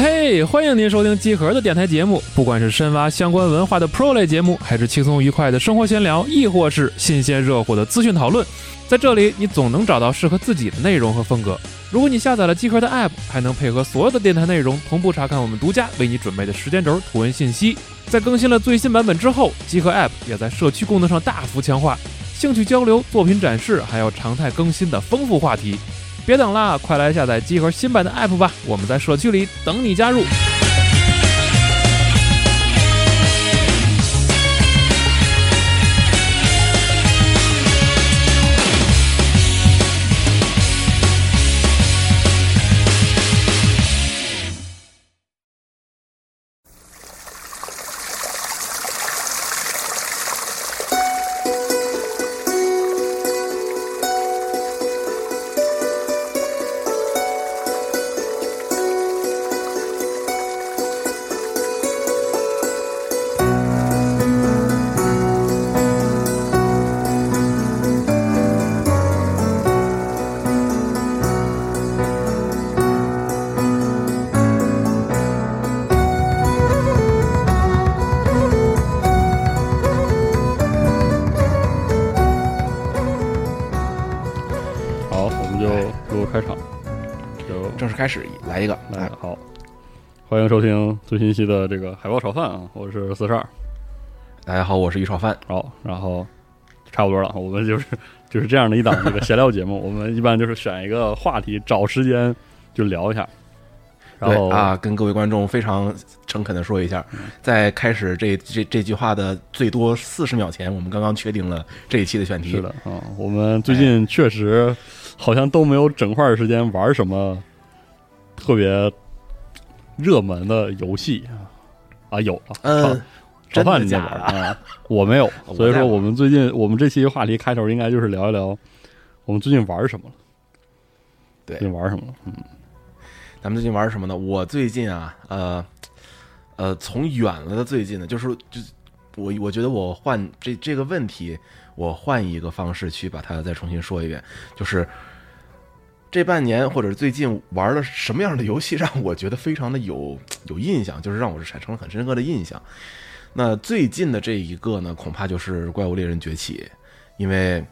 嘿，欢迎您收听集合的电台节目。不管是深挖相关文化的 Pro 类节目，还是轻松愉快的生活闲聊，亦或是新鲜热乎的资讯讨论，在这里你总能找到适合自己的内容和风格。如果你下载了集合的 App，还能配合所有的电台内容同步查看我们独家为你准备的时间轴图文信息。在更新了最新版本之后，集合 App 也在社区功能上大幅强化，兴趣交流、作品展示，还有常态更新的丰富话题。别等了，快来下载集合新版的 App 吧！我们在社区里等你加入。迎收听最新一期的这个海豹炒饭啊，我是四十二，大家好，我是于炒饭。好，然后差不多了，我们就是 就是这样的一档这个闲聊节目，我们一般就是选一个话题，找时间就聊一下。然后啊，跟各位观众非常诚恳的说一下，在开始这这这句话的最多四十秒前，我们刚刚确定了这一期的选题。是的啊，我们最近确实好像都没有整块儿时间玩什么特别热门的游戏啊，有啊，嗯，炒饭你在？玩啊？我没有，所以说我们最近我们这期话题开头应该就是聊一聊我们最近玩什么了，对最近玩什么了？嗯，咱们最近玩什么呢？我最近啊，呃，呃，从远了的最近呢，就是就我我觉得我换这这个问题，我换一个方式去把它再重新说一遍，就是这半年或者最近玩了什么样的游戏让我觉得非常的有有印象，就是让我产生了很深刻的印象。那最近的这一个呢，恐怕就是《怪物猎人崛起》，因为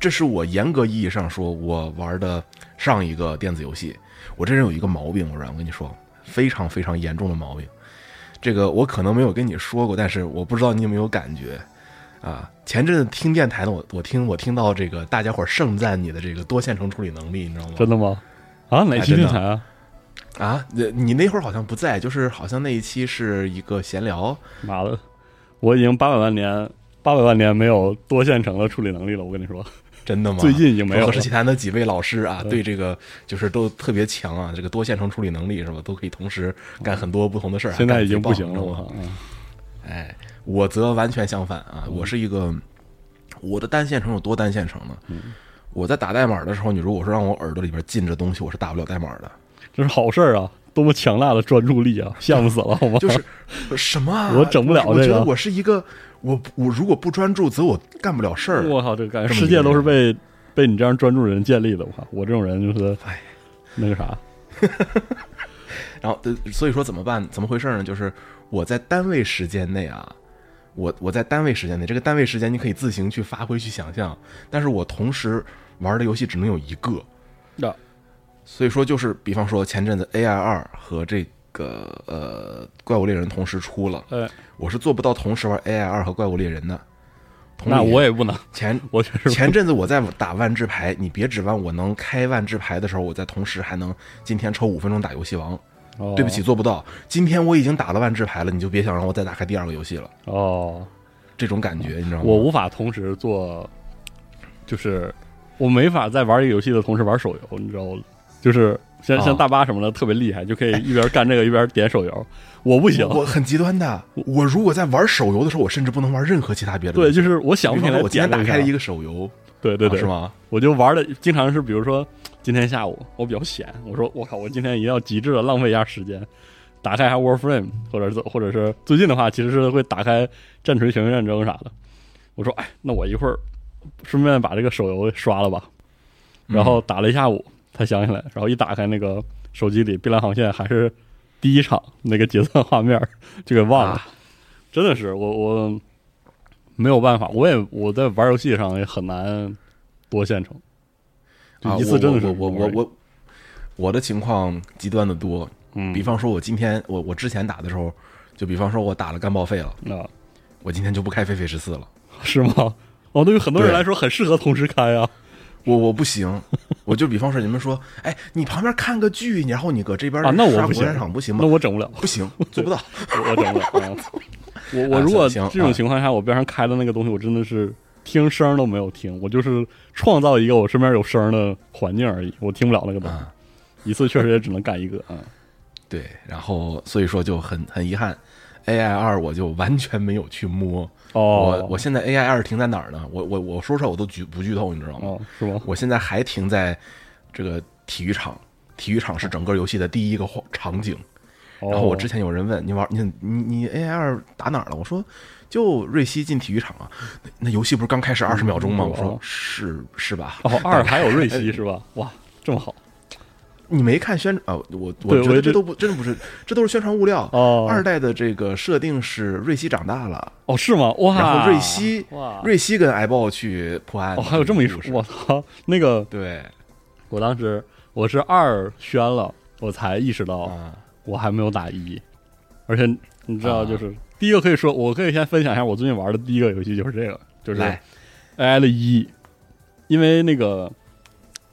这是我严格意义上说我玩的上一个电子游戏。我这人有一个毛病，我让我跟你说，非常非常严重的毛病。这个我可能没有跟你说过，但是我不知道你有没有感觉啊？前阵子听电台呢，我我听我听到这个大家伙儿盛赞你的这个多线程处理能力，你知道吗？真的吗？啊，哪期电台啊？啊，你你那会儿好像不在，就是好像那一期是一个闲聊，妈的，我已经八百万年八百万年没有多线程的处理能力了，我跟你说，真的吗？最近已经没有了和氏。奇谈的几位老师啊，嗯对这个就是都特别强啊，这个多线程处理能力是吧？都可以同时干很多不同的事儿。现在已经不行了，我！嗯哎，我则完全相反啊，我是一个我的单线程有多单线程呢？嗯我在打代码的时候，你如果说让我耳朵里边进着东西，我是打不了代码的。这是好事儿啊！多么强大的专注力啊！羡慕死了，好吗？就是什么、啊？我整不了这个我觉得我是一个，我我如果不专注，则我干不了事儿。我靠，这个感觉世界都是被被你这样专注的人建立的。我靠，我这种人就是哎，那个啥，然后，呃，所以说怎么办？怎么回事呢？就是我在单位时间内啊，我我在单位时间内，这个单位时间你可以自行去发挥去想象，但是我同时玩的游戏只能有一个。那所以说，就是比方说前阵子 AI 二和这个呃怪物猎人同时出了，哎，我是做不到同时玩 AI 二和怪物猎人的。同那我也不能，前 我前阵子我在打万智牌，你别指望我能开万智牌的时候，我在同时还能今天抽五分钟打游戏王。哦对不起，做不到。今天我已经打了万智牌了，你就别想让我再打开第二个游戏了。哦，这种感觉，你知道吗？我无法同时做，就是我没法在玩一个游戏的同时玩手游，你知道吗？就是像哦像大巴什么的特别厉害，就可以一边干这个一边点手游，我不行。我我很极端的。我如果在玩手游的时候，我甚至不能玩任何其他别的对，就是我想不起来我今天打开了一个手游，对对对，啊是吗？我就玩的经常是，比如说今天下午我比较闲，我说我靠，我今天一定要极致的浪费一下时间，打开一下 Warframe，或者是或者是最近的话，其实是会打开战锤全面战争啥的。我说，哎，那我一会儿顺便把这个手游刷了吧，然后打了一下午才想起来，然后一打开那个手机里《碧蓝航线》还是第一场那个结算画面就给忘了，啊。真的是我我没有办法，我也我在玩游戏上也很难多线程，就啊一次真的是我我我我我我的情况极端的多，嗯，比方说我今天我我之前打的时候，就比方说我打了干报废了，啊我今天就不开飞飞十四了。是吗？哦，对于很多人来说很适合同时开啊。我我不行，我就比方说你们说，哎，你旁边看个剧，然后你搁这边啊那我不行场不行吗那？我整不了，不行，做不到。我我整不了。啊、我我啊如果这种情况下，我边上开的那个东西，我真的是听声都没有听，我就是创造一个我身边有声的环境而已，我听不了那个东西。啊，一次确实也只能干一个啊。对，然后所以说就很很遗憾，AI 二我就完全没有去摸。哦，我我现在 AI 二停在哪儿呢？我我我说出来我都剧不剧透，你知道吗？哦是吗？我现在还停在这个体育场，体育场是整个游戏的第一个画场景。然然后我之前有人问你玩你你你 AI 二打哪儿了？我说就瑞希进体育场啊。那那游戏不是刚开始二十秒钟吗？嗯我说哦是是吧？哦二 还有瑞希是吧？哇，这么好你没看宣啊？我我我觉得这都不真的不是，这都是宣传物料。哦二代的这个设定是瑞希长大了，哦是吗？哇，然后瑞希哇瑞希跟艾豹去破案。哦还有这么一说，我操，那个对我当时我是二宣了，我才意识到啊我还没有打一，而且你知道，啊就是、第一个可以说，我可以先分享一下我最近玩的第一个游戏就是这个，就是来 AI 的一，因为那个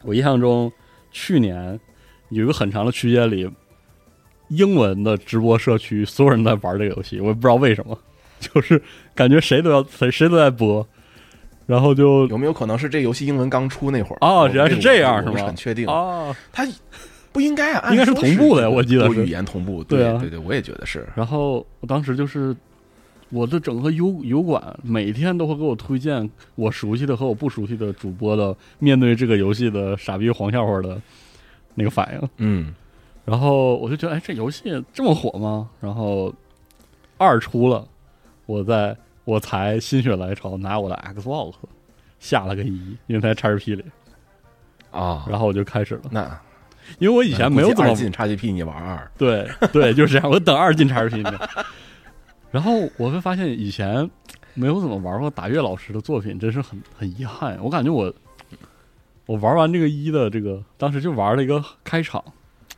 我印象中去年有一个很长的区间里，英文的直播社区所有人都在玩这个游戏，我也不知道为什么，就是感觉谁都要谁谁都在播，然后就有没有可能是这游戏英文刚出那会儿？哦原来是这样是吗很确定。啊，它不应该啊，应该是同步的呀我记得语言同步。对啊对对对，我也觉得是。然后我当时就是我的整个油油管每天都会给我推荐我熟悉的和我不熟悉的主播的面对这个游戏的傻逼黄笑话的那个反应，嗯。然后我就觉得哎这游戏这么火吗？然后二出了，我在我才心血来潮拿我的 Xbox 下了个一，因为它在 XGP 里，啊，然后我就开始了，那。因为我以前没有怎么进 XGP，你玩二。对对，就是这样。我等二进 XRP 呢，然后我会发现以前没有怎么玩过打月老师的作品，真是很很遗憾。我感觉我我玩完这个一的这个，当时就玩了一个开场，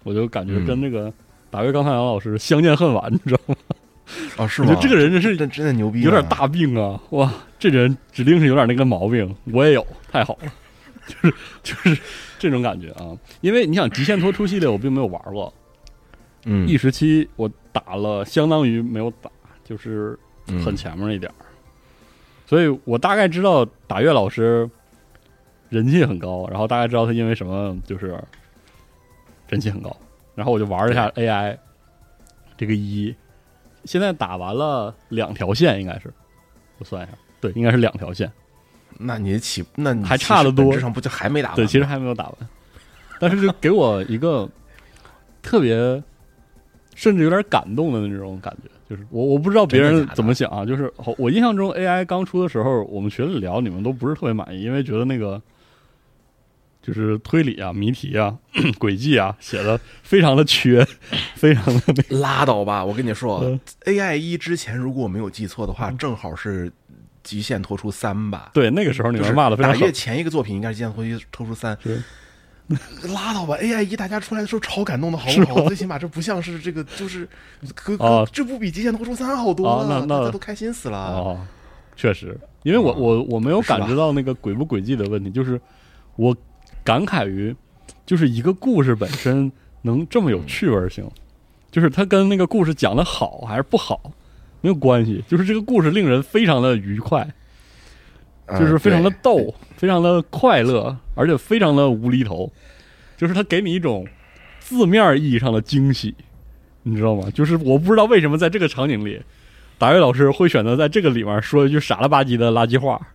我就感觉跟那个打月刚才杨老师相见恨晚，你知道吗？哦，是吗？我觉得这个人真是真真的牛逼，有点。大病啊！哇，这人指定是有点那个毛病，我也有，太好了，就是就是这种感觉啊。因为你想《极限脱出》系列，我并没有玩过，嗯，E 时期我打了，相当于没有打，就是嗯很前面一点儿，所以我大概知道打月老师人气很高，然后大概知道他因为什么就是人气很高，然后我就玩了一下 AI 这个一，现在打完了两条线，应该是我算一下，对，应该是两条线，那你起，那你还差得多其实本质上不就还没打完？对，其实还没有打完，但是就给我一个特别，甚至有点感动的那种感觉。就是我我不知道别人怎么想啊，就是我我印象中 AI 刚出的时候，我们群里聊，你们都不是特别满意，因为觉得那个就是推理啊、谜题啊、轨迹啊写的非常的缺，非常的那拉倒吧！我跟你说嗯，AI 一之前如果我没有记错的话，正好是《极限脱出三》吧？对那个时候你是们骂的非常狠打月，前一个作品应该是《极限脱出脱出三》。是拉倒吧！AI 一大家出来的时候超感动的，好不好？最起码这不像是这个，就是可哦可这不比《极限脱出三》好多了，哦那那大家都开心死了。哦，确实，因为我哦我我没有感知到那个轨不轨迹的问题，就是我感慨于，就是一个故事本身能这么有趣味性，就是它跟那个故事讲的好还是不好没有关系，就是这个故事令人非常的愉快，嗯就是非常的对逗，非常的快乐，而且非常的无厘头，就是它给你一种字面意义上的惊喜，你知道吗？就是我不知道为什么在这个场景里，达瑞老师会选择在这个里面说一句傻了吧唧的垃圾话，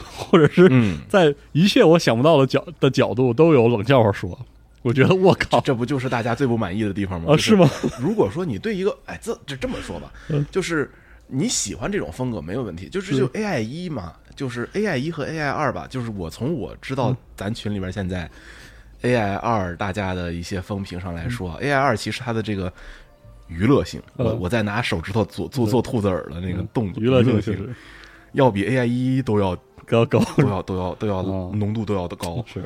或者是嗯，在一切我想不到的角的角度都有冷笑话说。我觉得我靠。这不就是大家最不满意的地方吗？啊，是吗？如果说你对一个，哎，这这这么说吧嗯，就是你喜欢这种风格没有问题，就是是就 AI 一嘛，就是 AI 一和 AI 二吧，就是我从我知道咱群里边现在 AI 二大家的一些风评上来说、a i 二其实它的这个娱乐性，我嗯。我在拿手指头做做做兔子耳的那个动作，娱乐性要比 AI 一都要高高都要都要都要哦浓度都要的高。是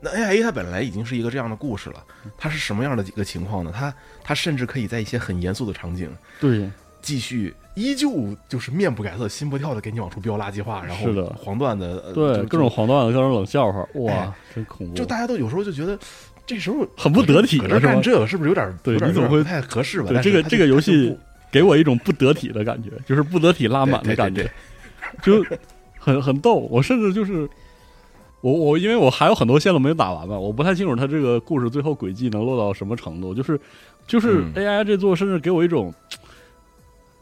那 AI 一它本来已经是一个这样的故事了，它是什么样的一个情况呢？它它甚至可以在一些很严肃的场景对继续。依旧就是面不改色心不跳的给你往出飙垃圾话，然后黄段子，呃对各种黄段子，各种冷笑话，哎哇，真恐怖！就大家都有时候就觉得这时候很不得体搁这干这个是不是有点对你怎么会不太合适吧？对这个这个游戏给我一种不得体的感觉，就是不得体拉满的感觉，就很很逗。我甚至就是我我因为我还有很多线路没有打完嘛，我不太清楚他这个故事最后轨迹能落到什么程度。就是就是嗯 AI 这座，甚至给我一种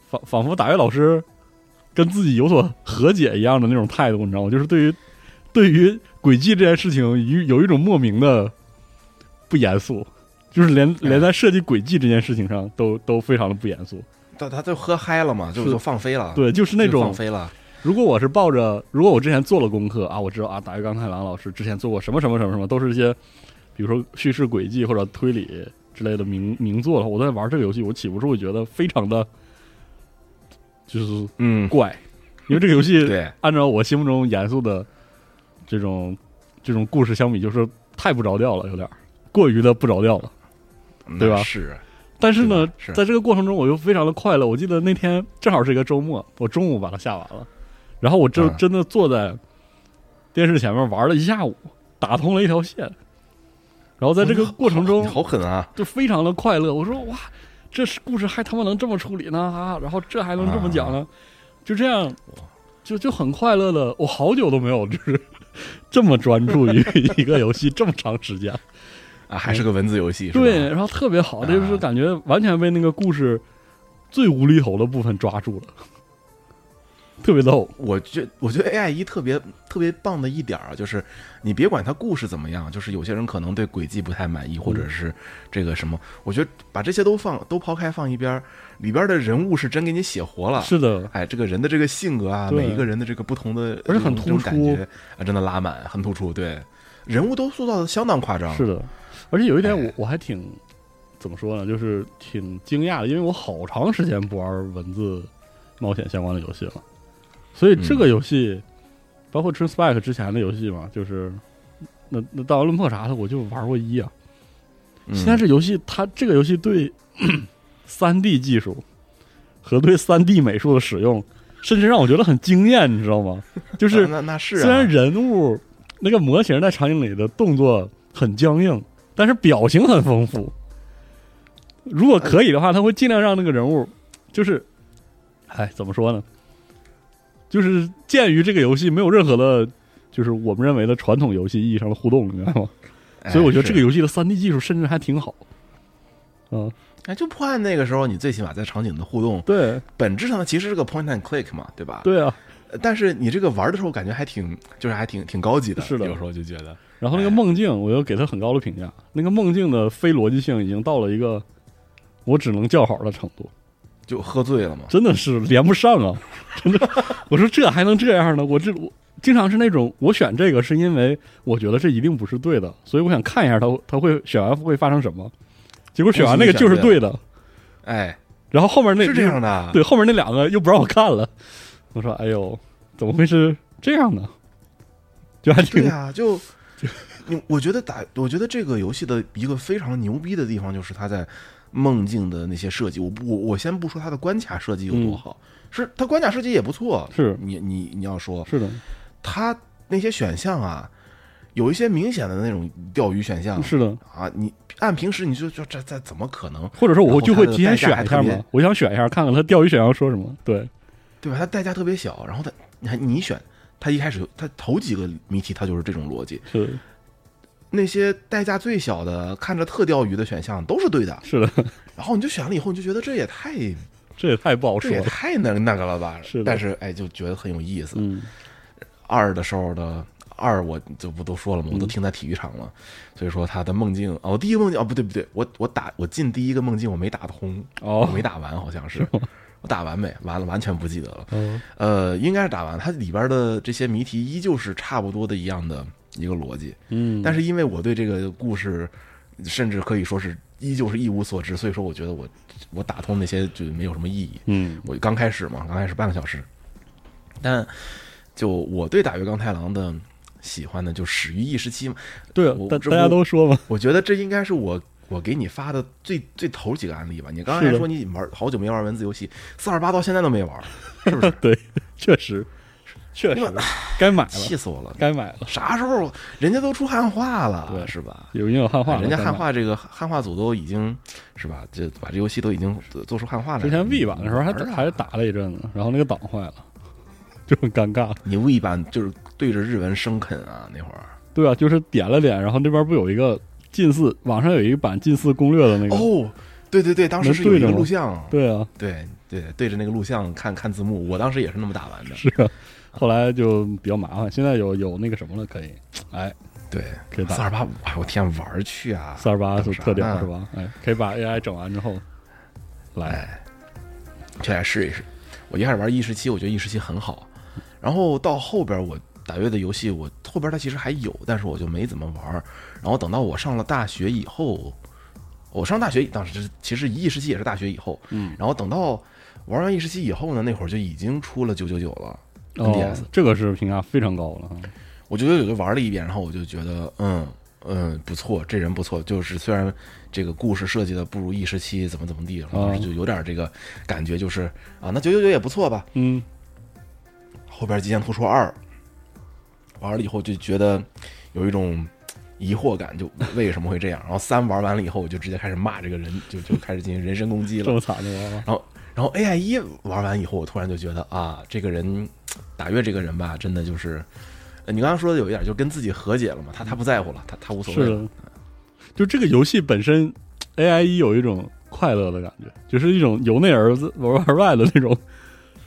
仿仿佛打月老师跟自己有所和解一样的那种态度，你知道吗？就是对于对于轨迹这件事情，有有一种莫名的不严肃。就是连哎连在设计轨迹这件事情上都都非常的不严肃，他他就喝嗨了嘛，就是就放飞了，对，就是那种放种飞了，如果我是抱着，如果我之前做了功课啊，我知道啊，打月刚太郎老师之前做过什么什么什么什么，都是一些比如说叙事轨迹或者推理之类的名名作的话，我在玩这个游戏，我岂不是会觉得非常的就是嗯，怪，因为这个游戏对，按照我心目中严肃的这种这种故事相比，就是太不着调了，有点过于的不着调了。对吧？是，但是呢在这个过程中，我又非常的快乐。我记得那天正好是一个周末，我中午把它下完了，然后我就嗯真的坐在电视前面玩了一下午，打通了一条线。然后在这个过程中，好狠啊！就非常的快乐。我说哇，这是故事还他妈能这么处理呢啊！然后这还能这么讲呢？就这样，就就很快乐的。我好久都没有就是 这么专注于一个游戏这么长时间。啊，还是个文字游戏，对，，然后特别好，啊就是感觉完全被那个故事最无厘头的部分抓住了，特别逗。我觉我觉得 AI 一特别特别棒的一点儿啊，就是你别管它故事怎么样，就是有些人可能对轨迹不太满意，或者是这个什么，我觉得把这些都放都抛开放一边儿，里边的人物是真给你写活了。是的，哎，这个人的这个性格啊，每一个人的这个不同的，而且很突出感觉啊，真的拉满，很突出。对，人物都塑造的相当夸张。是的。而且有一点哎我我还挺怎么说呢，就是挺惊讶的，因为我好长时间不玩文字冒险相关的游戏了，所以这个游戏、包括 True Spike 之前的游戏嘛，就是那那《盗玩论破》啥的，我就玩过一啊。嗯现在这游戏，它这个游戏对 三 D 技术和对三 D 美术的使用，甚至让我觉得很惊艳，你知道吗？就是啊那那是啊虽然人物那个模型在场景里的动作很僵硬，但是表情很丰富。如果可以的话，他会尽量让那个人物，就是，哎，怎么说呢？就是鉴于这个游戏没有任何的，就是我们认为的传统游戏意义上的互动，你知道吗？哎所以我觉得这个游戏的三 D 技术甚至还挺好。嗯，哎，就破案那个时候，你最起码在场景的互动，对本质上呢其实是个 point and click 嘛，对吧？对啊。呃但是你这个玩的时候，感觉还挺，就是还挺挺高级的。是的有时候就觉得，然后那个梦境，我又给他很高的评价。那个梦境的非逻辑性已经到了一个我只能叫好的程度，就喝醉了嘛。真的是连不上啊！真的，我说这还能这样呢？我这我经常是那种，我选这个是因为我觉得这一定不是对的，所以我想看一下他他会选完会发生什么。结果选完那个就是对的，哎，然后后面那是这样的。对，后面那两个又不让我看了。我说：“哎呦，怎么会是这样呢？”就还挺对呀、就你，我觉得打，我觉得这个游戏的一个非常牛逼的地方，就是它在梦境的那些设计。我不，我我先不说它的关卡设计有多好，是它关卡设计也不错。是你你你要说是的，它那些选项啊，有一些明显的那种钓鱼选项是的。啊，你按平时你就就这这怎么可能，或者说我就会提前选一下嘛，我想选一下看看他钓鱼选项说什么。对，对吧？它代价特别小，然后它你还你选，它一开始它头几个谜题它就是这种逻辑，是那些代价最小的、看着特钓鱼的选项都是对的，是的，然后你就选了以后，你就觉得这也太这也太不好说这也。太那那个了吧？是但是哎，就觉得很有意思。嗯，二的时候的二，我就不都说了吗？我都嗯停在体育场了，所以说他的梦境哦，我第一个梦境哦，不对不对，我我打我进第一个梦境我没打通，我哦，没打完，好像是我打完没？完了，完全不记得了。哦，呃，应该是打完，它里边的这些谜题依旧是差不多的一样的一个逻辑。嗯，但是因为我对这个故事，甚至可以说是依旧是一无所知，所以说我觉得我我打通那些就没有什么意义。嗯我刚开始嘛，刚开始半个小时，但就我对打月刚太郎的喜欢呢，就始于一时期嘛。对啊我，这大大家都说嘛，我觉得这应该是我我给你发的最最头几个案例吧。你刚才说你玩好久没玩文字游戏，四二八到现在都没玩，是不是？对，确实，确实该买了，气死我了！该买了，啥时候人家都出汉化了，对是吧？有已经有汉化了，人家汉化这个汉化组都已经是吧？就把这游戏都已经做出汉化了。之前 V 版的时候还还打了一阵子，然后那个档坏了，就很尴尬。你 V 版就是对着日文生啃啊，那会儿对啊，就是点了点，然后那边不有一个近似，网上有一版近似攻略的那个，哦，对对对，当时是有一个录像，对啊，对对对着那个录像看看字幕，我当时也是那么打完的。是啊，后来就比较麻烦，现在有有那个什么了，可以，哎，对，可以打四二八五，哎我天，玩儿去啊！四二八是特点是？吧？哎，可以把 AI 整完之后，来，哎，这来试一试。我一开始玩一十七，我觉得一十七很好，然后到后边我打月的游戏，我后边它其实还有，但是我就没怎么玩儿。然后等到我上了大学以后，我上大学当时其实一十七也是大学以后，嗯，然后等到玩完一十七以后呢，那会儿就已经出了九九九了。哦 NDS，这个是评价非常高了哈，我九九九就玩了一遍，然后我就觉得，嗯嗯，不错，这人不错。就是虽然这个故事设计的不如一时期怎么怎么地，就有点这个感觉，就是啊，那九九九也不错吧。嗯，后边《极限突出二》玩了以后就觉得有一种疑惑感，就为什么会这样？然后三玩完了以后，我就直接开始骂这个人，就就开始进行人身攻击了这么。惨的玩法，然后 AI 一玩完以后，我突然就觉得啊，这个人打月这个人吧，真的就是，你刚刚说的有一点，就跟自己和解了嘛，他他不在乎了，他他无所谓了。就这个游戏本身，AI 一有一种快乐的感觉，就是一种由内而自而而外的那种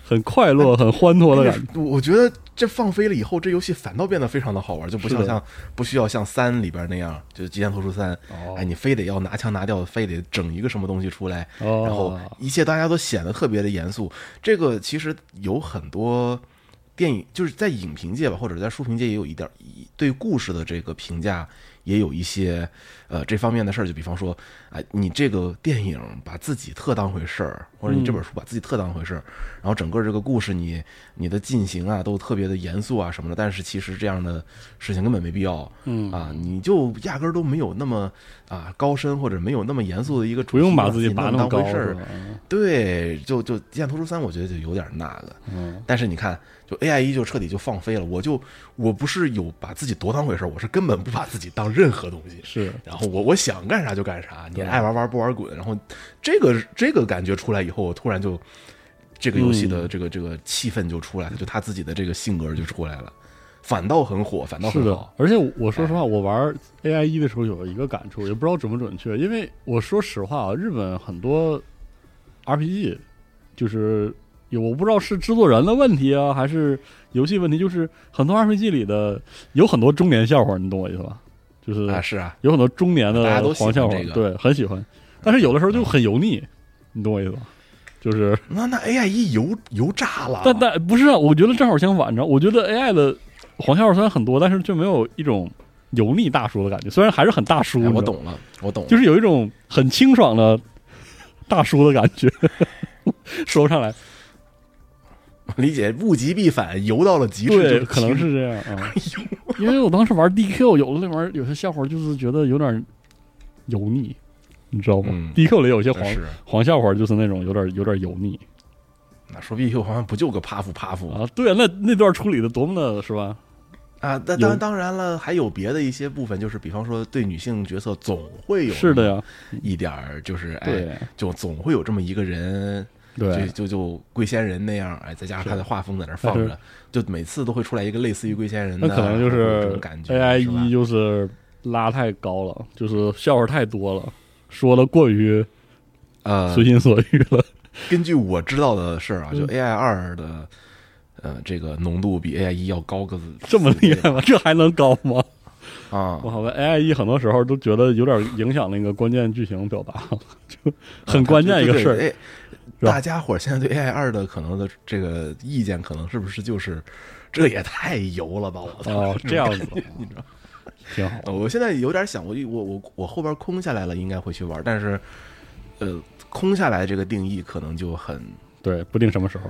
很快乐、很欢脱的感觉。我我觉得这放飞了以后，这游戏反倒变得非常的好玩，就不像像不需要像三里边那样，就是《极限突出三》，哦哎，你非得要拿枪拿掉，非得整一个什么东西出来，哦，然后一切大家都显得特别的严肃。这个其实有很多电影，就是在影评界吧，或者在书评界也有一点对故事的这个评价也有一些呃这方面的事儿。就比方说，啊、你这个电影把自己特当回事儿，或者你这本书把自己特当回事儿，然后整个这个故事你你的进行啊都特别的严肃啊什么的。但是其实这样的事情根本没必要。嗯啊，你就压根儿都没有那么啊高深，或者没有那么严肃的一个主题，不用把自己拔那那么高当回事儿。？对，就就《极限突出三》，我觉得就有点那个。嗯，但是你看，就 AI 一就彻底就放飞了，我就我不是有把自己多当回事儿，我是根本不把自己当任何东西。是然后我我想干啥就干啥，你爱玩玩不玩滚。然后这个这个感觉出来以后，我突然就这个游戏的嗯这个这个气氛就出来了，就他自己的这个性格就出来了，反倒很火，反倒是的很好。，而且我说实话，我玩 AI 一的时候有一个感触，也不知道准不准确，因为我说实话啊，日本很多 RPG 就是有我不知道是制作人的问题啊，还是游戏问题，就是很多 RPG 里的有很多中年笑话，你懂我意思吧？就是啊，是啊，有很多中年的黄笑话，这个。对，很喜欢，但是有的时候就很油腻，你懂我意思吗？就是，那那 AI 一油油炸了，但但不是啊，我觉得正好相反着，我觉得 AI 的黄笑话虽然很多，但是却没有一种油腻大叔的感觉，虽然还是很大叔，哎我懂了，我懂了，就是有一种很清爽的大叔的感觉，说不上来，理解物极必反，游到了极致可能是这样啊。因为我当时玩 DQ，有的那玩意儿有些笑话就是觉得有点油腻，你知道吗、嗯 d q 里有些黄。黄笑话就是那种有点有点油腻那说 BQ 好像不就个帕夫帕夫啊，对啊，那那段处理的多么的是吧？啊？那当当然了，还有别的一些部分，就是比方说对女性角色总会有是的呀，一点儿，就是哎，就总会有这么一个人，就对，就就龟仙人那样，哎，再加上他的画风在那放着，就每次都会出来一个类似于龟仙人的，那可能就是种感觉 AI 一就是拉太高了，就是笑话太多了，说的过于呃随，心所欲了。根据我知道的事儿啊，就嗯 AI 二的。呃，这个浓度比 AI 一要高个这么厉害吗？这还能高吗？啊我！好像 AI 一很多时候都觉得有点影响那个关键剧情表达了，就很关键一个事儿。大家伙儿现在对 AI 二的可能的这个意见，可能是不是就是这也太油了吧？我操！哦，这样子，你知道挺好。呃我现在有点想，我我我我后边空下来了，应该会去玩，但是，呃，空下来这个定义可能就很对，不定什么时候。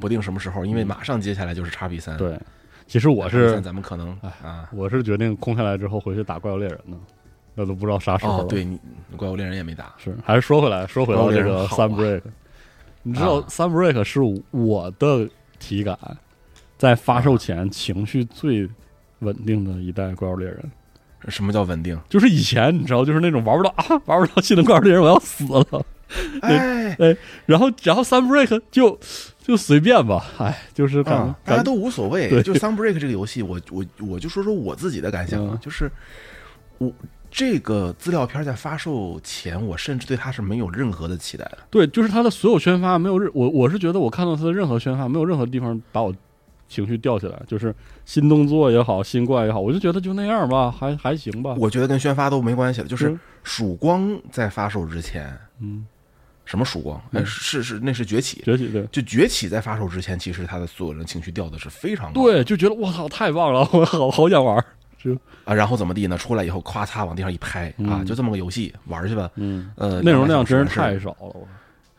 不定什么时候，因为马上接下来就是叉 B 三。，嗯对，其实我是咱们可能啊，我是决定空下来之后回去打怪物猎人呢，那都不知道啥时候了。哦，对你怪物猎人也没打，是，还是说回来，说回到这个怪物猎人好啊 Sunbreak，、你知道啊 Sunbreak 是我的体感在发售前情绪最稳定的一代怪物猎人。什么叫稳定？就是以前你知道，就是那种玩不到啊，玩不到新的怪物猎人，我要死了。哎然后，然后 Sunbreak 就就随便吧，哎，就是感、啊，大家都无所谓。对就 Sunbreak 这个游戏，我我我就说说我自己的感想啊嗯，就是我这个资料片在发售前，我甚至对它是没有任何的期待的。对，就是它的所有宣发没有任我我是觉得我看到它的任何宣发没有任何地方把我情绪吊起来，就是新动作也好，新怪也好，我就觉得就那样吧，还还行吧。我觉得跟宣发都没关系了，就是嗯曙光在发售之前，嗯，什么曙光？哎，嗯是是那是崛起。崛起对就崛起在发售之前，其实他的所有人情绪掉的是非常高对，就觉得我操太棒了，我好好想玩儿。啊，然后怎么地呢？出来以后咵嚓往地上一拍啊，嗯就这么个游戏玩去吧。嗯，呃，内容量真是是太少了，我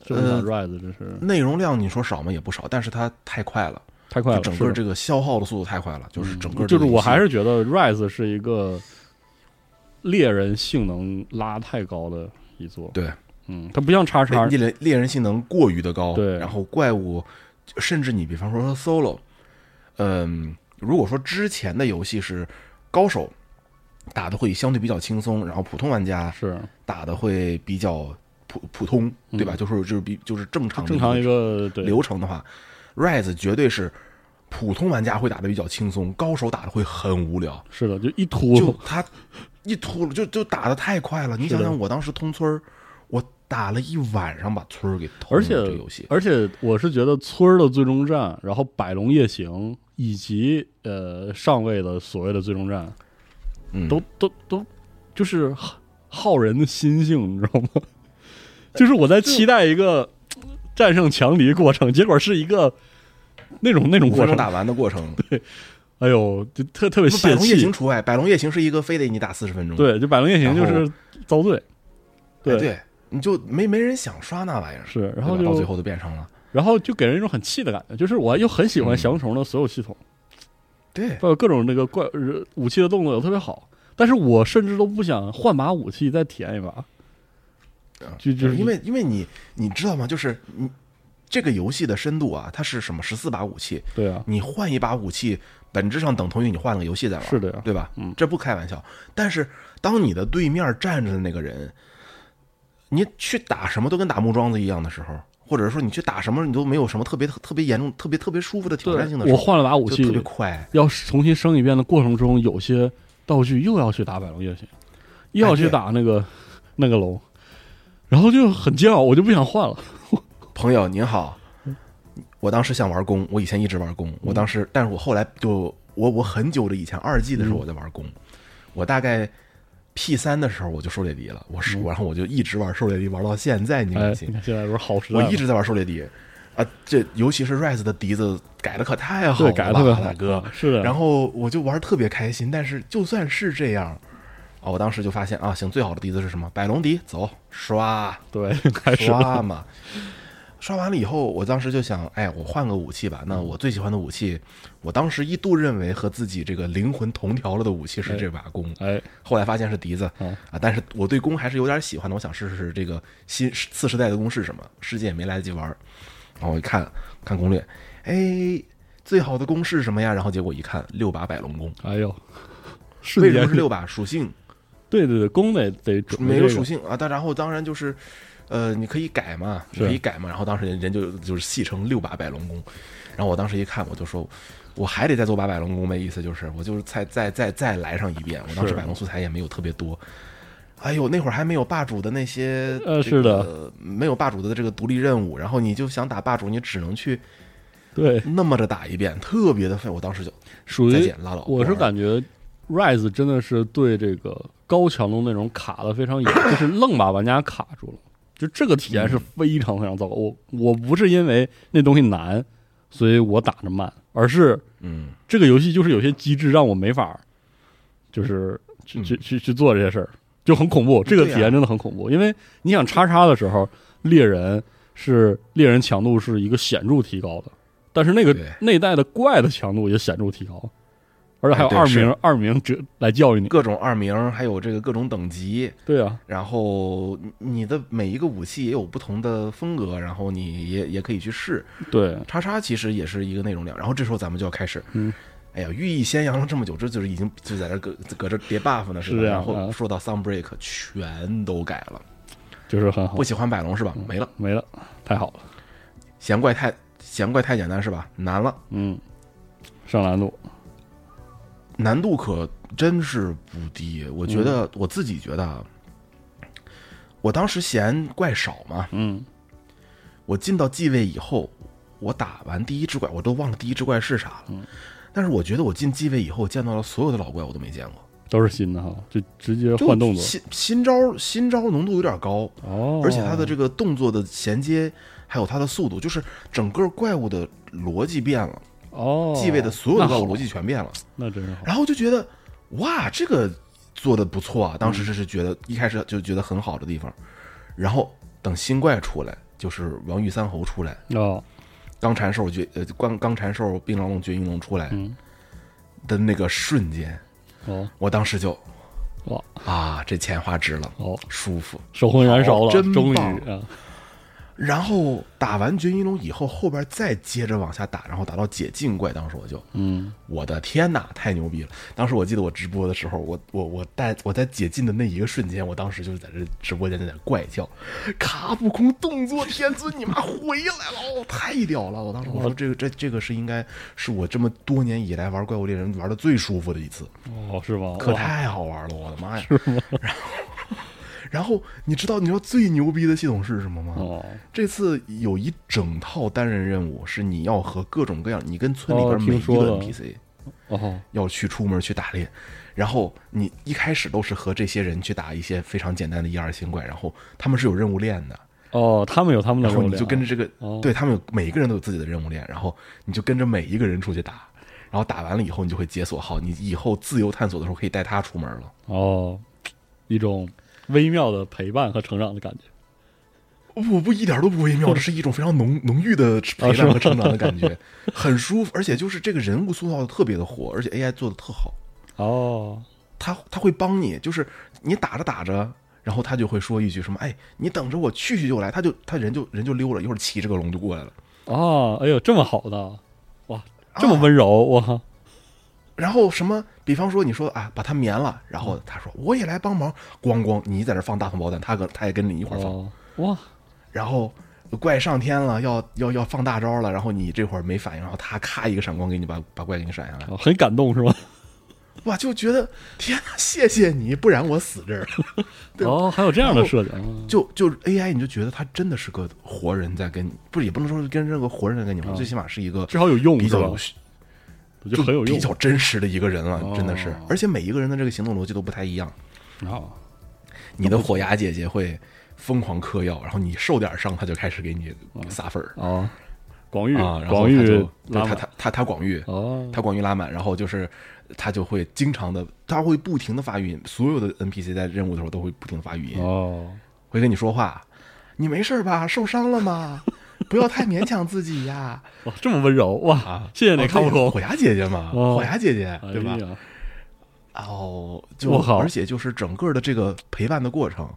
这么呃想 Rise 真是内容量你说少吗？也不少，但是它太快了，太快了，整个这个消耗的速度太快了，就是整个就是我还是是觉得 Rise 是一个猎人性能拉太高的一座。对，嗯，它不像叉叉，猎人猎人性能过于的高，对然后怪物甚至你比方说 solo，嗯，如果说之前的游戏是高手打的会相对比较轻松，然后普通玩家是打的会比较普普通，对吧？嗯就是就是比就是正常正常一个对流程的话，Rise 绝对是普通玩家会打的比较轻松，高手打的会很无聊。是的，就一突就他一秃噜就就打的太快了。你想想，我当时通村儿，我打了一晚上把村儿给通了。而且这个游戏而且我是觉得村儿的最终战，然后百龙夜行以及呃上位的所谓的最终战，嗯都都都就是耗耗人的心性，你知道吗？就是我在期待一个战胜强敌过程，结果是一个那种那种过程，打完的过程。对哎呦，就特特别泄不百龙夜行。除外，百龙夜行是一个非得你打四十分钟。对，就百龙夜行就是遭罪，哎对对，你就没没人想刷那玩意儿，是，然后就到最后就变成了然后就给人一种很气的感觉，就是我又很喜欢嗯。降虫的所有系统，对。包括各种那个怪呃武器的动作都特别好，但是我甚至都不想换把武器再体验一把，就就是因为因为你你知道吗？就是你这个游戏的深度啊，它是什么十四把武器，对啊，你换一把武器，本质上等同于你换了个游戏在玩，是的呀。对吧？嗯。这不开玩笑。但是当你的对面站着的那个人，你去打什么都跟打木桩子一样的时候，或者说你去打什么你都没有什么特别特别严重、特别特别舒服的挑战性的我换了把武器特别，快。要重新升一遍的过程中，有些道具又要去打百龙夜行，又要去打那个、那个龙，然后就很煎熬，我就不想换了。朋友您好，我当时想玩弓，我以前一直玩弓，嗯我当时，但是我后来就我我很久的以前二 G 的时候我在玩弓，我大概 P 三的时候我就狩猎笛了，我是、然后我就一直玩狩猎笛玩到现在，你敢，信现在不是好时代，我一直在玩狩猎笛啊，这尤其是 Rise 的笛子改的可太好了对，改的特别好，大哥。是的。然后我就玩特别开心，但是就算是这样。啊！我当时就发现啊，行，最好的笛子是什么？百龙笛，走刷，对，开始刷嘛。刷完了以后，我当时就想，哎，我换个武器吧。那我最喜欢的武器，我当时一度认为和自己这个灵魂同调了的武器是这把弓，哎，后来发现是笛子嗯啊。但是我对弓还是有点喜欢的，我想试试这个新次时代的弓是什么。世界也没来得及玩，然后我一看看攻略，哎，最好的弓是什么呀？然后结果一看，六把百龙弓。哎呦，瞬为什么是六把？属性对对对，弓得得准备没有这个属性啊，但然后当然就是，呃，你可以改嘛，你可以改嘛。然后当时人人就就是戏称六把百龙弓，然后我当时一看，我就说，我还得再做把百龙弓呗，意思就是我就是再再再再来上一遍。我当时是百龙素材也没有特别多。哎呦，那会儿还没有霸主的那些，呃这个是的，没有霸主的这个独立任务，然后你就想打霸主，你只能去对，那么着打一遍，特别的费。我当时就属于拉倒。我是感觉 Rise 真的是对这个高强度内容卡的非常严，就是愣把玩家卡住了。就这个体验是非常非常糟糕。我我不是因为那东西难，所以我打着慢，而是嗯，这个游戏就是有些机制让我没法就是去嗯。去去去做这些事儿，就很恐怖。这个体验真的很恐怖，因为你想叉叉的时候，猎人是猎人强度是一个显著提高的，但是那个那一代的怪的强度也显著提高，而且还有二名二名这来教育你。各种二名，还有这个各种等级，对啊，然后你你的每一个武器也有不同的风格，然后你也也可以去试。对，叉叉其实也是一个内容量，然后这时候咱们就要开始，嗯，哎呀，寓意先扬了这么久，这就是已经就在这搁搁这叠 buff 呢，吧？是这样然后啊。说到 Sunbreak 全都改了，就是很好。不，喜欢百龙是吧？没了，没了，太好了。嫌怪太嫌怪太简单是吧？难了，嗯，上难度，难度可真是不低。我觉嗯得、我自己觉得啊，我当时嫌怪少嘛，嗯我进到继位以后，我打完第一只怪，我都忘了第一只怪是啥了。嗯但是我觉得我进继位以后见到了所有的老怪，我都没见过。都是新的哈，就直接就换动作新新招新招浓度有点高，哦，而且它的这个动作的衔接，还有它的速度，就是整个怪物的逻辑变了，哦，继位的所有的逻辑全变了。那真是好，然后就觉得哇，这个做的不错啊！当时这是觉得一开始就觉得很好的地方，然后等新怪出来，就是王玉三侯出来，哦，钢缠兽绝呃钢钢缠兽槟榔龙绝云龙出来嗯，的那个瞬间，哦。我当时就哇。啊，这钱花值了，哦，舒服。手魂燃烧了，好真终于棒啊，然后打完绝音龙以后，后边再接着往下打，然后打到解禁怪，当时我就嗯，我的天哪，太牛逼了！当时我记得我直播的时候，我我我带我在解禁的那一个瞬间，我当时就是在这直播间在那怪叫，卡普空动作天尊你妈回来了，哦太屌了！我当时我说这个这这个是应该是我这么多年以来玩怪物猎人玩的最舒服的一次，哦，是吧？可太好玩了，我的妈呀！然后然后你知道你知道最牛逼的系统是什么吗？哦，这次有一整套单人任务，是你要和各种各样，你跟村里哦边每一个 NPC。哦，要去出门去打猎，然后你一开始都是和这些人去打一些非常简单的一二星怪，然后他们是有任务链的，哦，他们有他们的然后肉量你就跟着这个，哦对他们有每一个人都有自己的任务链，然后你就跟着每一个人出去打，然后打完了以后你就会解锁号，你以后自由探索的时候可以带他出门了。哦，一种微妙的陪伴和成长的感觉。不不，一点都不微妙，这是一种非常浓浓郁的陪伴和成长的感觉，很舒服，而且就是这个人物塑造的特别的火，而且 AI 做的特好。哦，他他会帮你，就是你打着打着，然后他就会说一句什么，哎，你等着我去去就来，他就他人就人就溜了，一会儿骑着个龙就过来了，哦，哎呦，这么好的，哇，这么啊温柔，哇，然后什么，比方说你说啊，把它绵了，然后他说我也来帮忙，咣咣，你在这放大红包弹，他跟他也跟你一块儿放，哦，哇，然后怪上天了，要要要放大招了，然后你这会儿没反应，然后他咔一个闪光给你把把怪给你闪下来，哦很感动是吧？哇，就觉得天哪，谢谢你，不然我死这儿。了。对。哦，还有这样的设计，啊就就 AI，你就觉得他真的是个活人在跟你，不是也不能说是跟任何活人在跟你玩，啊最起码是一个至少有用是吧比较有？我觉得很有用比较真实的一个人了，哦真的是。而且每一个人的这个行动逻辑都不太一样。啊，你的火牙姐姐会疯狂嗑药，然后你受点伤，她就开始给你撒粉儿哦，广域，啊，然后广域她就对拉满她她她她广域，哦，她广域拉满，然后就是她就会经常的，她会不停的发语音，所有的 NPC 在任务的时候都会不停的发语音，哦，会跟你说话，你没事吧？受伤了吗？不要太勉强自己呀！哇，这么温柔哇啊，谢谢你哦看不空，对火牙姐姐嘛，哦火牙姐姐对吧哦，就而且就是整个的这个陪伴的过程，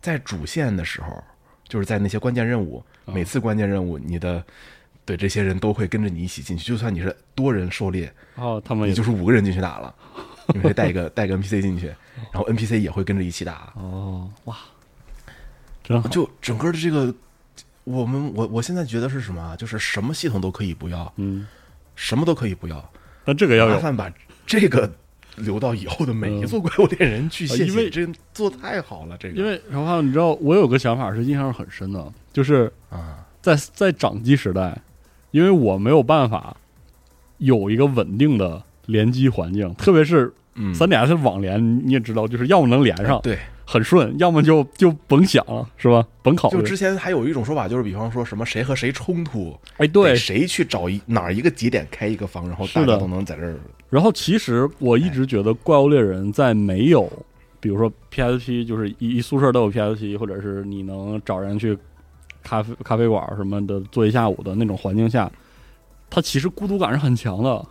在主线的时候，就是在那些关键任务，哦每次关键任务，你的对这些人都会跟着你一起进去，就算你是多人狩猎，哦，他们也就是五个人进去打了，你可以带一个带个 NPC 进去，然后 NPC 也会跟着一起打，哦，哇，真好，就整个的这个。我们我我现在觉得是什么啊？就是什么系统都可以不要，嗯，什么都可以不要，但这个要有，麻烦把这个留到以后的每一座怪物猎人去。谢谢，啊因为这做太好了，这个。因为然后你知道，我有个想法是印象很深的，就是啊，在在掌机时代，因为我没有办法有一个稳定的联机环境，特别是嗯，三 DS 网联，你也知道，就是要么能连上对，很顺，要么就就甭想了，是吧？甭考虑。就之前还有一种说法，就是比方说什么谁和谁冲突，哎，对，谁去找一哪儿一个节点开一个房，然后大家都能在这儿然后其实我一直觉得《怪物猎人》在没有，比如说 PSP，就是一一宿舍都有 PSP，或者是你能找人去咖啡咖啡馆什么的坐一下午的那种环境下，它其实孤独感是很强的。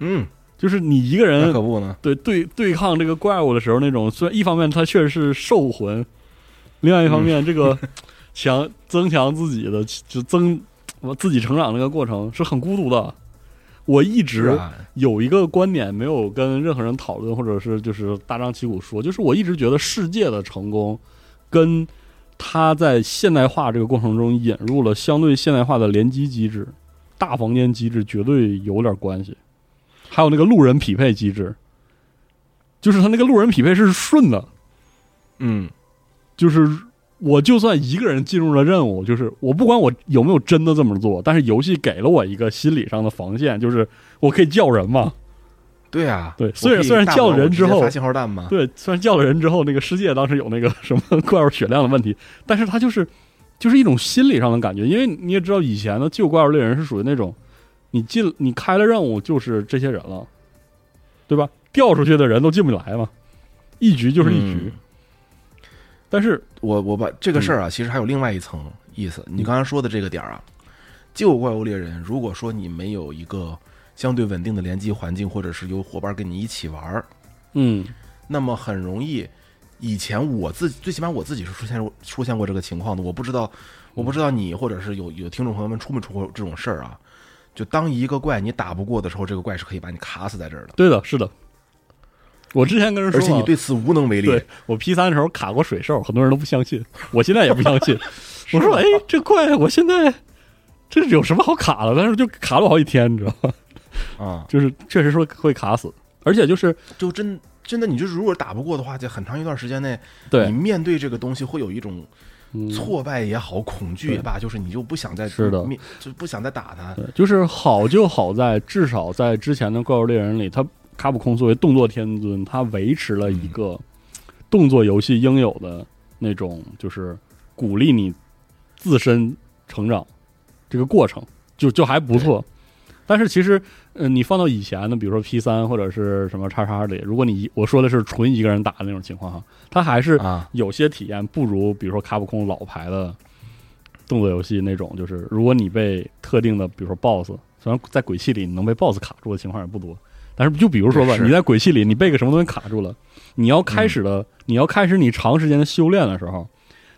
嗯，就是你一个人可不呢。对对对抗这个怪物的时候，那种虽然一方面它确实是兽魂，另外一方面这个 强增强自己的就增我自己成长那个过程是很孤独的。我一直啊，有一个观点没有跟任何人讨论，或者是就是大张旗鼓说，就是我一直觉得世界的成功跟他在现代化这个过程中引入了相对现代化的联机机制、大房间机制，绝对有点关系。还有那个路人匹配机制，就是他那个路人匹配是顺的，嗯，就是我就算一个人进入了任务，就是我不管我有没有真的这么做，但是游戏给了我一个心理上的防线，就是我可以叫人嘛。对啊，对虽然虽然叫了叫人之后信号弹嘛，对，虽然叫了人之后，那个世界当时有那个什么 怪物血量的问题，但是它就是就是一种心理上的感觉，因为你也知道以前的旧怪物猎人是属于那种你进你开了任务就是这些人了，对吧？调出去的人都进不来嘛，一局就是一局。嗯但是我我把这个事儿嗯啊，其实还有另外一层意思。你刚才说的这个点儿啊，旧怪物猎人，如果说你没有一个相对稳定的联机环境，或者是有伙伴跟你一起玩儿，嗯那么很容易。以前我自己最起码我自己是出现过出现过这个情况的，我不知道，我不知道你或者是有有听众朋友们出没出过这种事儿啊？就当一个怪你打不过的时候，这个怪是可以把你卡死在这儿的，对的，是的。我之前跟人说而且你对此无能为力。对我 P 三的时候卡过水兽，很多人都不相信，我现在也不相信。我说，哎，这怪我现在这有什么好卡的？但是就卡了我好几天，你知道吗？啊，就是确实说会卡死，而且就是就真真的，你就是如果打不过的话，在很长一段时间内，对你面对这个东西会有一种嗯挫败也好，恐惧也罢，就是你就不想再是的。面，就不想再打他。对，就是好就好在至少在之前的怪物猎人里，他卡普空作为动作天尊，他维持了一个动作游戏应有的那种，就是鼓励你自身成长这个过程，就就还不错。但是其实，呃，你放到以前的，比如说 P 三或者是什么叉叉里，如果你一我说的是纯一个人打的那种情况哈，它还是啊，有些体验不如，比如说卡普空老牌的动作游戏那种，就是如果你被特定的，比如说 BOSS，虽然在鬼泣里你能被 BOSS 卡住的情况也不多，但是就比如说吧，你在鬼泣里你被个什么东西卡住了，你要开始的，你要开始你长时间的修炼的时候，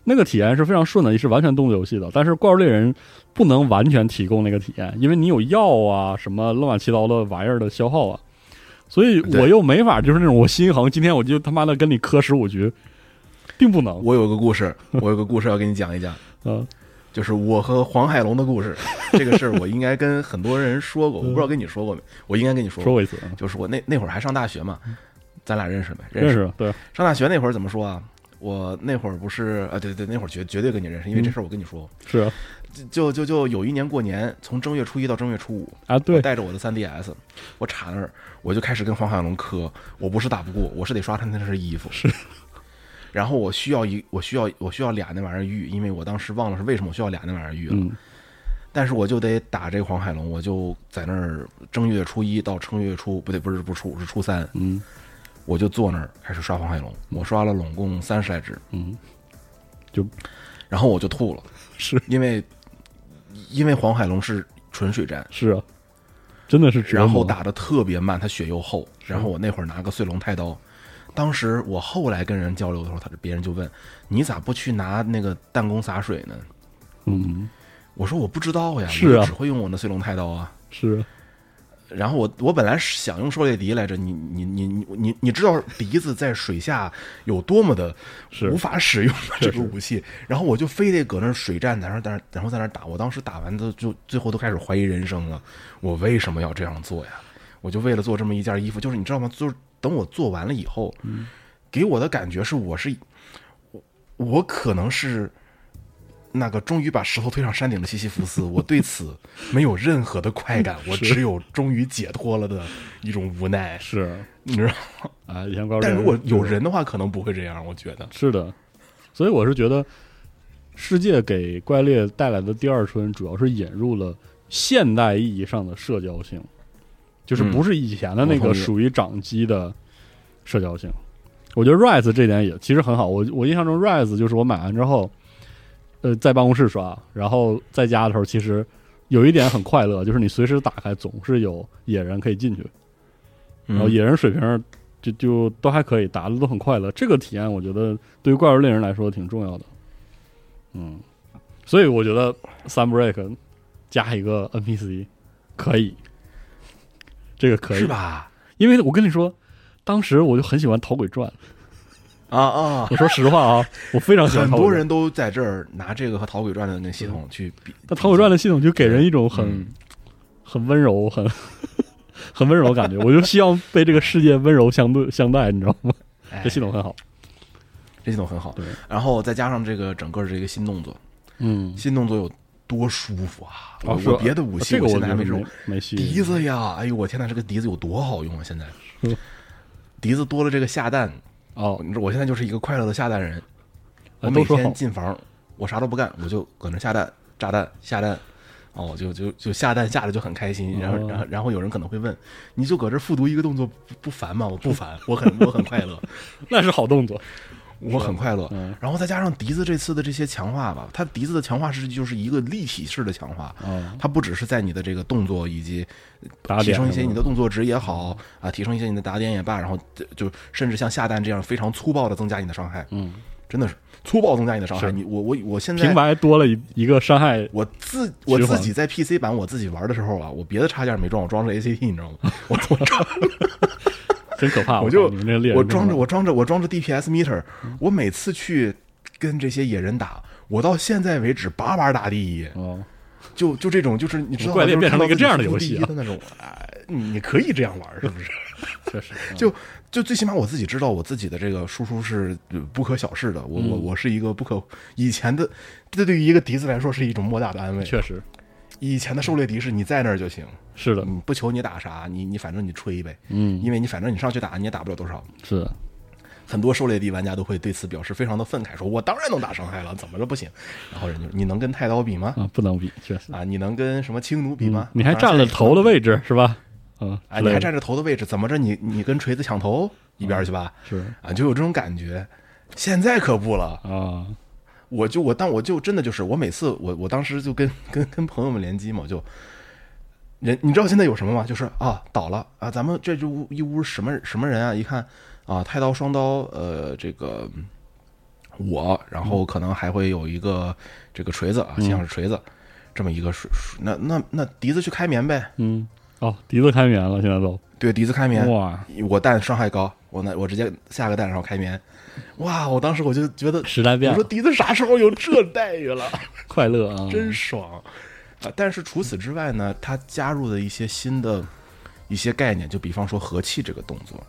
那个体验是非常顺的，也是完全动作游戏的。但是怪物猎人不能完全提供那个体验，因为你有药啊什么乱七八糟的玩意儿的消耗啊，所以我又没法就是那种我心横，今天我就他妈的跟你磕十五局，并不能。我有个故事，我有个故事要跟你讲一讲，嗯就是我和黄海龙的故事。这个事儿我应该跟很多人说过，我不知道跟你说过没？我应该跟你说过。说过一次，嗯就是我那那会儿还上大学嘛，咱俩认识没？认识对，上大学那会儿怎么说啊？我那会儿不是啊，对对对，那会儿绝绝对跟你认识，因为这事儿我跟你说过。是啊就就就有一年过年，从正月初一到正月初五，啊，我对，带着我的 3DS，我插那儿，我就开始跟黄海龙磕。我不是打不过，我是得刷他那身衣服。是。然后我需要一，我需要我需要俩那玩意儿玉，因为我当时忘了是为什么我需要俩那玩意儿玉了。嗯但是我就得打这个黄海龙，我就在那儿正月初一到正月初不对，不是不是初五是初三，嗯我就坐那儿开始刷黄海龙。我刷了拢共三十来只，嗯，就然后我就吐了，是因为因为黄海龙是纯水战，是啊，真的是然后打的特别慢，他血又厚。然后我那会儿拿个碎龙太刀，当时我后来跟人交流的时候，他别人就问你咋不去拿那个弹弓洒水呢？嗯我说我不知道呀，是啊我只会用我那碎龙太刀啊。是啊然后我我本来是想用狩猎笛来着，你你你你你你知道笛子在水下有多么的无法使用的这个武器，然后我就非得搁那水战，在那儿在那然后在那儿打。我当时打完都就最后都开始怀疑人生了，我为什么要这样做呀？我就为了做这么一件衣服，就是你知道吗？就是等我做完了以后，给我的感觉是我是我我可能是。那个终于把石头推上山顶的西西弗斯，我对此没有任何的快感，我只有终于解脱了的一种无奈，是你知道吗？啊，以前怪物猎人但如果有人的话，可能不会这样，我觉得。是的，所以我是觉得世界给怪猎带来的第二春，主要是引入了现代意义上的社交性，就是不是以前的那个属于掌机的社交性。我觉得 Rise 这点也其实很好。我我印象中 Rise 就是我买完之后，呃，在办公室刷，然后在家的时候，其实有一点很快乐，就是你随时打开，总是有野人可以进去，然嗯后野人水平就就都还可以，打的都很快乐。这个体验我觉得对于怪物猎人来说挺重要的。嗯，所以我觉得 Sunbreak 加一个 NPC 可以，这个可以是？吧？因为我跟你说，当时我就很喜欢《讨鬼传》。啊啊！我说实话啊，我非常喜欢很。多人都在这儿拿这个和《讨鬼传》的那系统去比。那《讨鬼传》的系统就给人一种很、嗯很温柔、很很温柔的感觉。我就希望被这个世界温柔相对相待，你知道吗？哎这系统很好。这系统很好对，然后再加上这个整个这个新动作，嗯，新动作有多舒服啊！我别的武器这个我现在还没这种没没戏。笛子呀，哎呦我天呐，这个笛子有多好用啊！现在嗯笛子多了这个下弹，哦，你说我现在就是一个快乐的下蛋人。我每天进房，我啥都不干，我就搁那下蛋、炸弹、下蛋。哦，就就就下蛋下的就很开心，然后哦然后然后有人可能会问，你就搁这复读一个动作不不烦吗？我不烦，我很我很快乐，那是好动作。我很快乐。嗯。然后再加上笛子这次的这些强化吧，它笛子的强化是就是一个立体式的强化，哦，它不只是在你的这个动作以及提升一些你的动作值也好啊，提升一些你的打点也罢，然后就就甚至像下蛋这样非常粗暴的增加你的伤害，嗯，真的是粗暴增加你的伤害。你我我我现在平白多了一一个伤害。我自 我自己在 PC 版我自己玩的时候啊，我别的插件没装，我装着 ACT，你知道吗？我我装 真可怕！我就我装着我装着我装着 DPS meter，我每次去跟这些野人打，我到现在为止把把打第一。哦，就就这种，就是你知道吗，怪猎变成了一个这样的游戏的那种，哎，你你可以这样玩，是不是？确实嗯就就最起码我自己知道我自己的这个输出是呃不可小视的，我我嗯我是一个不可以前的，这对于一个笛子来说是一种莫大的安慰。确实以前的狩猎敌是你在那儿就行，是的。你不求你打啥，你你反正你吹呗，嗯，因为你反正你上去打你也打不了多少。是的，很多狩猎敌玩家都会对此表示非常的愤慨，说我当然能打伤害了，怎么着不行？然后人就你能跟太刀比吗？啊，不能比，确实。啊，你能跟什么青弩比吗？嗯你还占了头的位。置是吧？嗯，啊，之类的你还占着头的位置，怎么着你你跟锤子抢头一边去吧？是啊，就有这种感觉。现在可不了，啊，我就我但我就真的就是我每次我我当时就跟跟跟朋友们联机嘛，我就人你知道现在有什么吗？就是啊倒了啊，咱们这就屋一屋什么什么人啊？一看啊太刀双刀，呃这个我，然后可能还会有一个这个锤子啊，像是锤子。这么一个水，水那那那笛子去开棉呗，嗯，哦，笛子开棉了，现在都对，笛子开棉，哇，我蛋伤害高，我那我直接下个蛋然后开棉，哇！我当时我就觉得，时代变了我说，笛子啥时候有这待遇了，快乐啊，真爽啊！但是除此之外呢，它加入了一些新的一些概念，就比方说和气这个动作，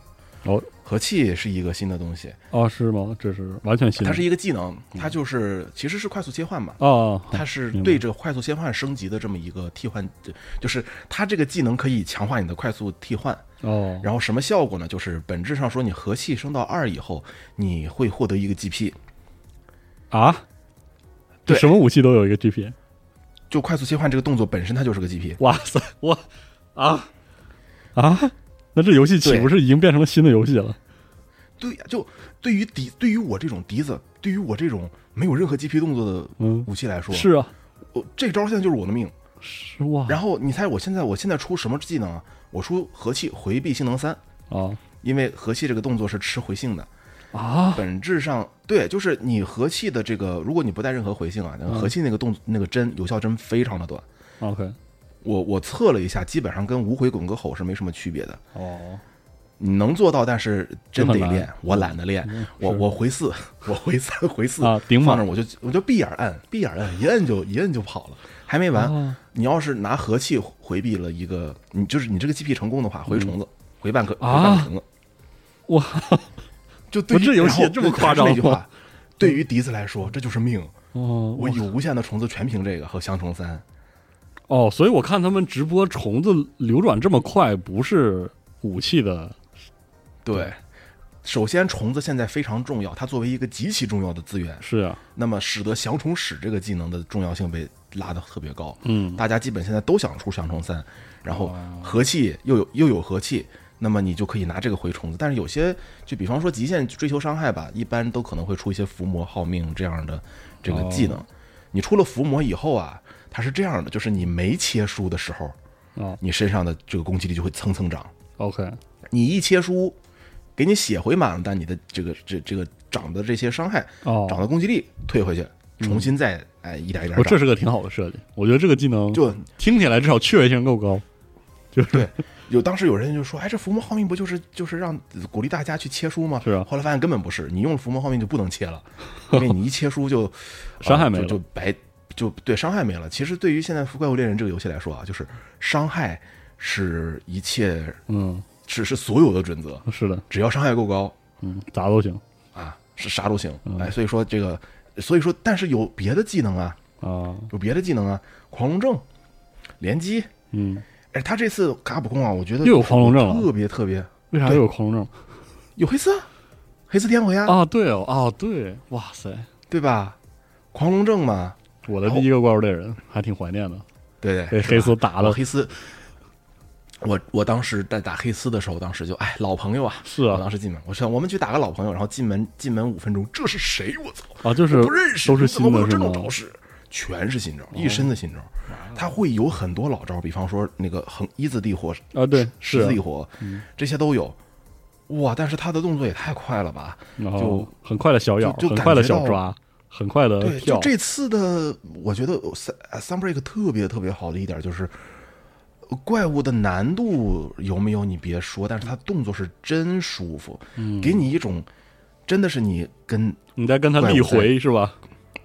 哦和气是一个新的东西，哦，是吗？这是完全新的，它是一个技能，它就是其实是快速切换嘛。哦，它是对着快速切换升级的这么一个替换，就是它这个技能可以强化你的快速替换，哦，然后什么效果呢？就是本质上说，你和气升到二以后，你会获得一个 GP，啊，对什么武器都有一个 GP，就快速切换这个动作本身它就是个 GP。哇塞，我啊啊，那这游戏岂不是已经变成了新的游戏了？对呀，就对于笛，对于我这种笛子，对于我这种没有任何 GP 动作的嗯，武器来说，是啊，我这招现在就是我的命。是哇，然后你猜我现在我现在出什么技能啊？我出和气回避性能三，啊因为和气这个动作是吃回性的，啊，本质上对，就是你和气的这个，如果你不带任何回性啊，和气那个动作那个针有效针非常的短。OK，我我测了一下，基本上跟无回滚个吼是没什么区别的。哦，你能做到，但是真得练，我懒得练。嗯我我回四，我回三回四啊顶满放那儿我就我就闭眼按，闭眼按，一摁就一摁就跑了，还没完。啊你要是拿和气回避了一个，你就是你这个 GP 成功的话，回虫子，回半个，回啊半个虫子。哇，就对这游戏这么夸张吗还是那句话，对于笛子来说，这就是命。哦，我有无限的虫子，全凭这个和降虫三。哦，所以我看他们直播虫子流转这么快，不是武器的对，首先虫子现在非常重要，它作为一个极其重要的资源，是啊，那么使得降虫使这个技能的重要性被拉得特别高。嗯，大家基本现在都想出降虫三，然后和气又有又有和气，那么你就可以拿这个回虫子。但是有些就比方说极限追求伤害吧，一般都可能会出一些伏魔耗命这样的这个技能。你出了伏魔以后啊，它是这样的，就是你没切书的时候，哦你身上的这个攻击力就会蹭蹭涨。，OK，你一切书，给你血回满了，但你的这个这这个涨的这些伤害、哦，涨的攻击力退回去，重新再哎一点一点哦，涨。这是个挺好的设计，我觉得这个技能就听起来至少趣味性够高，就是对，有当时有人就说，哎，这伏魔耗命不就是就是让鼓励大家去切书吗？是啊后来发现根本不是，你用了伏魔耗命就不能切了，因为你一切书就 伤害没了啊就就白就对伤害没了。其实对于现在《怪物猎人》这个游戏来说啊，就是伤害是一切嗯，是是所有的准则，是的，只要伤害够高嗯，咋都行。啊，是啥都行。嗯。哎，所以说这个，所以说，但是有别的技能啊，啊，有别的技能啊，狂龙症、连击。嗯，哎，他这次卡普空啊，我觉得又有狂龙症了。特别特别。为啥又有狂龙症？有黑丝，黑丝天回啊，啊？对哦，啊对，哇塞，对吧？狂龙症嘛，我的第一个怪物猎人还挺怀念的，对对，被黑丝打了。黑丝，我我当时在打黑丝的时候，当时就哎老朋友啊，是啊我当时进门，我想我们去打个老朋友，然后进门进门五分钟，这是谁？我操，啊，就是不认识，都是新的是吗？种招式？全是新招，一身的新招。他会有很多老招，比方说那个横一字地火、啊，对，十字地火，这些都有。哇！但是他的动作也太快了吧？然后就很快的小咬，很快的小抓，很快的对，就跳，这次的，我觉得三 Sunbreak 特别特别好的一点就是，怪物的难度有没有你别说，但是它动作是真舒服，嗯给你一种真的是你跟你在跟他立回是吧？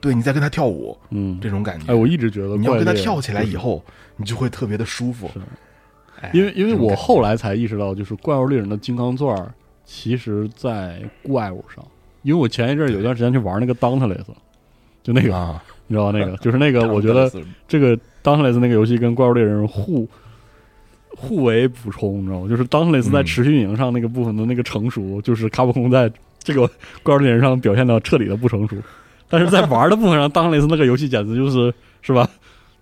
对你在跟他跳舞嗯，这种感觉。哎，我一直觉得你要跟他跳起来以后，你就会特别的舒服。哎因为因为我后来才意识到，就是怪物猎人的金刚钻儿，其实在怪物上。因为我前一阵儿有一段时间去玩那个 Dauntless，就那个，啊，你知道吧那个，就是那个，我觉得这个 Dauntless 那个游戏跟怪物猎人互互为补充，你知道吗？就是 Dauntless 在嗯持续运营上那个部分的那个成熟，就是卡普空在这个怪物猎人上表现的彻底的不成熟。但是在玩的部分上，Dauntless 那个游戏简直就是是吧？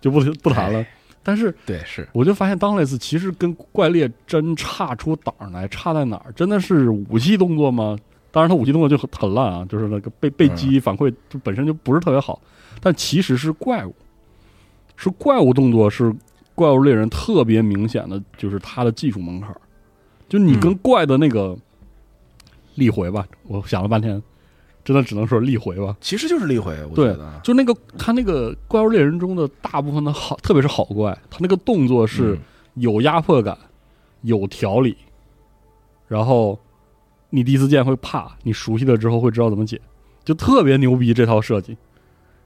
就不不谈了。但是对是我就发现 Dauntless 其实跟怪猎真差出档来，差在哪儿？真的是武器动作吗？当然，他武器动作就很很烂啊，就是那个被被击反馈就本身就不是特别好，但其实是怪物，是怪物动作是怪物猎人特别明显的，就是它的技术门槛儿。就你跟嗯怪的那个力回吧，我想了半天，真的只能说力回吧。其实就是立回，我觉对得啊，就那个他那个怪物猎人中的大部分的好，特别是好怪，他那个动作是嗯有压迫感、有条理，然后你第一次见会怕，你熟悉了之后会知道怎么解，就特别牛逼这套设计。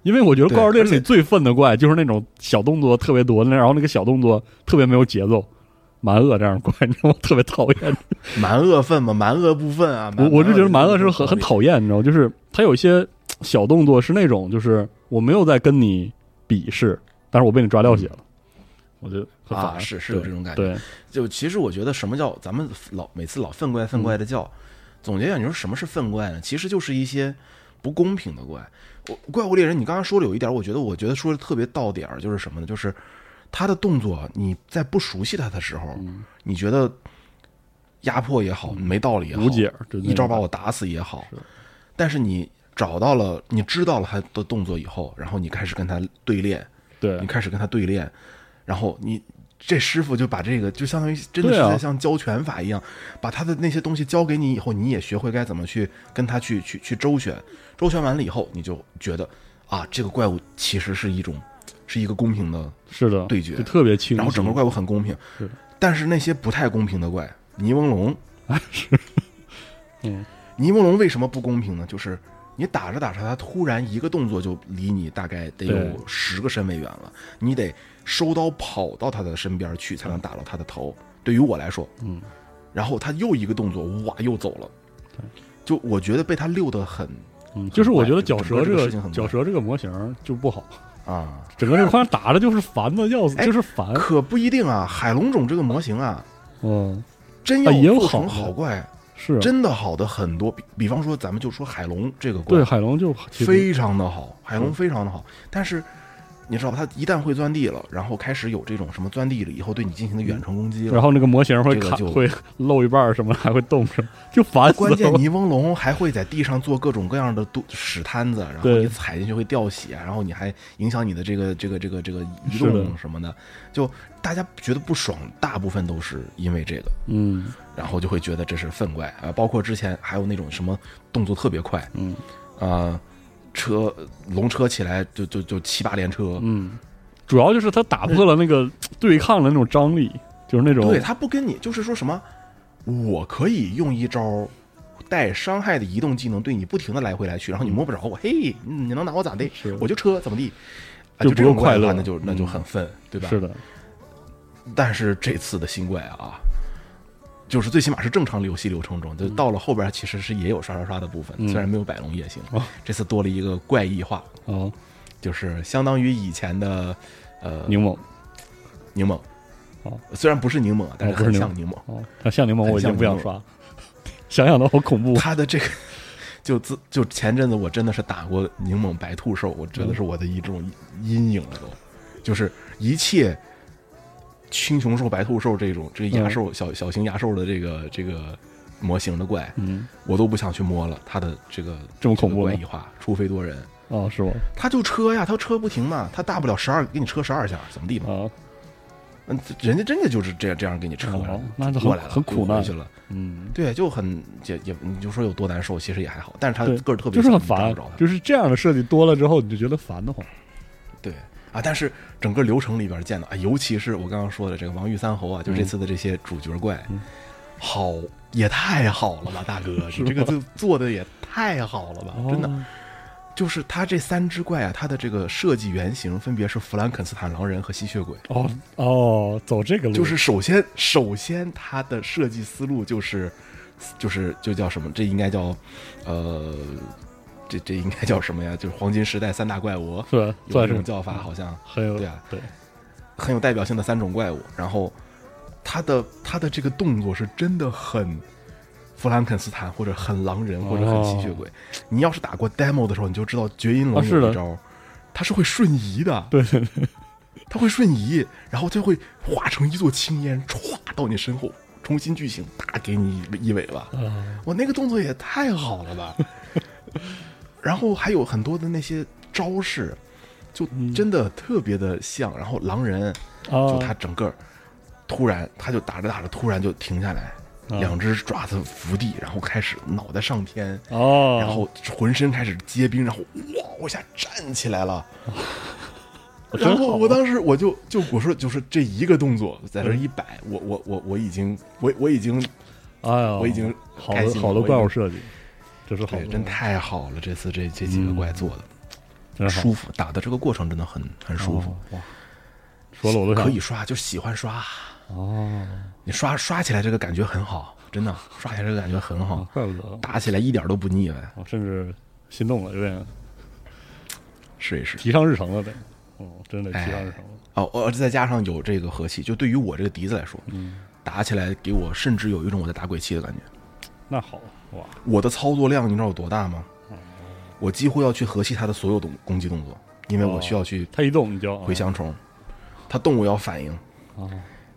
因为我觉得对怪物猎人里最愤的怪就是那种小动作特别多，然后那个小动作特别没有节奏，蛮恶这样的怪，你知道吗？特别讨厌。蛮恶愤嘛，蛮恶不愤啊。我我就觉得蛮恶是很很讨厌，你知道吗，就是他有一些小动作是那种，就是我没有在跟你比试，但是我被你抓掉血了，我就很啊，烦。是是有这种感觉。对，就其实我觉得什么叫咱们老每次老愤怪愤怪的叫，总结一下，你说什么是愤怪呢？其实就是一些不公平的怪。我怪物猎人，你刚刚说的有一点，我觉得我觉得说的特别到点儿，就是什么呢？就是他的动作，你在不熟悉他的时候，嗯。你觉得压迫也好，没道理也好，无解，一招把我打死也好是，但是你找到了，你知道了他的动作以后，然后你开始跟他对练，对。你开始跟他对练，然后你这师傅就把这个就相当于真的是在像教拳法一样，把他的那些东西教给你以后，你也学会该怎么去跟他去去去周旋，周旋完了以后，你就觉得啊，这个怪物其实是一种是一个公平的，是的对决就特别清，然后整个怪物很公平是，但是那些不太公平的怪，尼翁龙，是。嗯，泥翁龙为什么不公平呢？就是你打着打着，它突然一个动作就离你大概得有十个身位远了，你得收刀跑到他的身边去才能打到他的头。对于我来说，嗯，然后他又一个动作，哇，又走了。就我觉得被他溜得很嗯，就是我觉得整个这绞蛇这个个事情很绞蛇这个模型就不好，啊，整个这个框打的就是烦的要死，哎就是烦。可不一定啊。海龙种这个模型啊，嗯，真要做成好怪，是啊真的好的很多。比比方说，咱们就说海龙这个怪，对海龙就非常的好，海龙嗯非常的好，但是。你知道吧？它一旦会钻地了，然后开始有这种什么钻地了以后对你进行的远程攻击了，然后那个模型会卡，这个就会漏一半什么，还会动什么，就烦死关键了。泥翁龙还会在地上做各种各样的肚屎摊子，然后你踩进去会掉血，然后你还影响你的这个这个这个这个移动什么的，就大家觉得不爽，大部分都是因为这个，嗯然后就会觉得这是粪怪啊。包括之前还有那种什么动作特别快，嗯啊，车龙车起来就就就七八连车，嗯，主要就是他打破了那个对抗的那种张力，就是那种对他不跟你就是说什么，我可以用一招。带伤害的移动技能对你不停的来回来去，然后你摸不着我，嘿，你能拿我咋地？我就车怎么地，啊就不用快乐那就那就很愤，对吧？是的，但是这次的新怪啊，就是最起码是正常游戏流程中，就到了后边其实是也有刷刷刷的部分，嗯。虽然没有百龙夜行哦，这次多了一个怪异化，哦，就是相当于以前的呃柠檬。柠檬哦，虽然不是柠檬啊，但是很像柠檬。哦，它像柠檬，我已经不想刷，想想都好恐怖。它的这个。就自就前阵子我真的是打过柠檬白兔兽，我觉得是我的一种阴影了都，就是一切青熊兽、白兔兽这种这个牙兽、小小型牙兽的这个这个模型的怪，嗯，我都不想去摸了。它的这个这么恐怖怪异化，除非多人，哦，是吗？他就车呀，他车不停嘛，他大不了十二给你车十二下，怎么地嘛？啊，嗯，人家真的就是这样这样给你车哦上那就过来了，很苦难去了。嗯，对，就很也也你就说有多难受，其实也还好，但是他个儿特别就是很烦就是这样的设计多了之后，你就觉得烦得慌。对啊，但是整个流程里边见到啊，尤其是我刚刚说的这个王玉三侯啊，就这次的这些主角怪，嗯好也太好了吧，大哥，你 这个吗就做的也太好了吧，真的。哦就是他这三只怪啊，它的这个设计原型分别是弗兰肯斯坦狼人和吸血鬼。哦哦，走这个路就是首先，首先它的设计思路就是，就是就叫什么？这应该叫，呃，这这应该叫什么呀？就是黄金时代三大怪物，是吧？有这种叫法，好像很有对啊对，很有代表性的三种怪物。然后，他的他的这个动作是真的很弗兰肯斯坦，或者很狼人，或者很吸血鬼。你要是打过 demo 的时候，你就知道绝音龙有一招，它是会瞬移的。对对对，它会瞬移，然后就会化成一座青烟，歘到你身后，重新剧情，啪给你一一尾巴。啊，我那个动作也太好了吧！然后还有很多的那些招式，就嗯。真的特别的像。然后狼人啊就他整个突然，他就打着打着突然就停下来，啊两只爪子伏地，然后开始脑袋上天，哦，然后浑身开始结冰，然后哇，我一下站起来了。真然后我当时我就就我说就是这一个动作在这嗯。一摆，我我我我已经我我已经哎呀，我已经好好的心了我已经怪物设计，这是好对，真太好了，这次这这几个怪做的真舒服，打的这个过程真的很很舒服，哦哇，说了我都可以刷，就喜欢刷，哦，你刷刷起来这个感觉很好，真的刷起来这个感觉很好，怪不得。打起来一点都不腻歪，我甚至心动了，有点。试一试。提上日程了呗，哦，真的提哎上日程了，哦，我再加上有这个和气，就对于我这个笛子来说，嗯，打起来给我甚至有一种我在打鬼泣的感觉。那好哇，我的操作量你知道有多大吗？我几乎要去和气它的所有动攻击动作，因为我需要去他一动你就回香虫，它动我要反应，哦，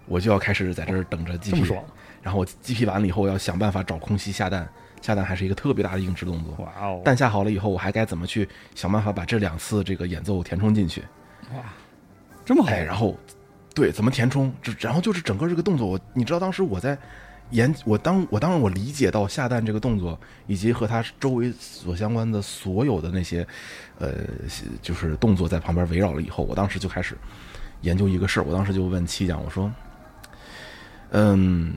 我就要开始在这儿等着这么 GP，爽，然后我 GP 完了以后，我要想办法找空隙下蛋，下蛋还是一个特别大的硬直动作。哇哦，蛋下好了以后，我还该怎么去想办法把这两次这个演奏填充进去？哇这么好，哎，然后对怎么填充？这然后就是整个这个动作，我你知道当时我在研，我当我当然我理解到下蛋这个动作，以及和它周围所相关的所有的那些呃就是动作在旁边围绕了以后，我当时就开始研究一个事儿。我当时就问七讲，我说，嗯。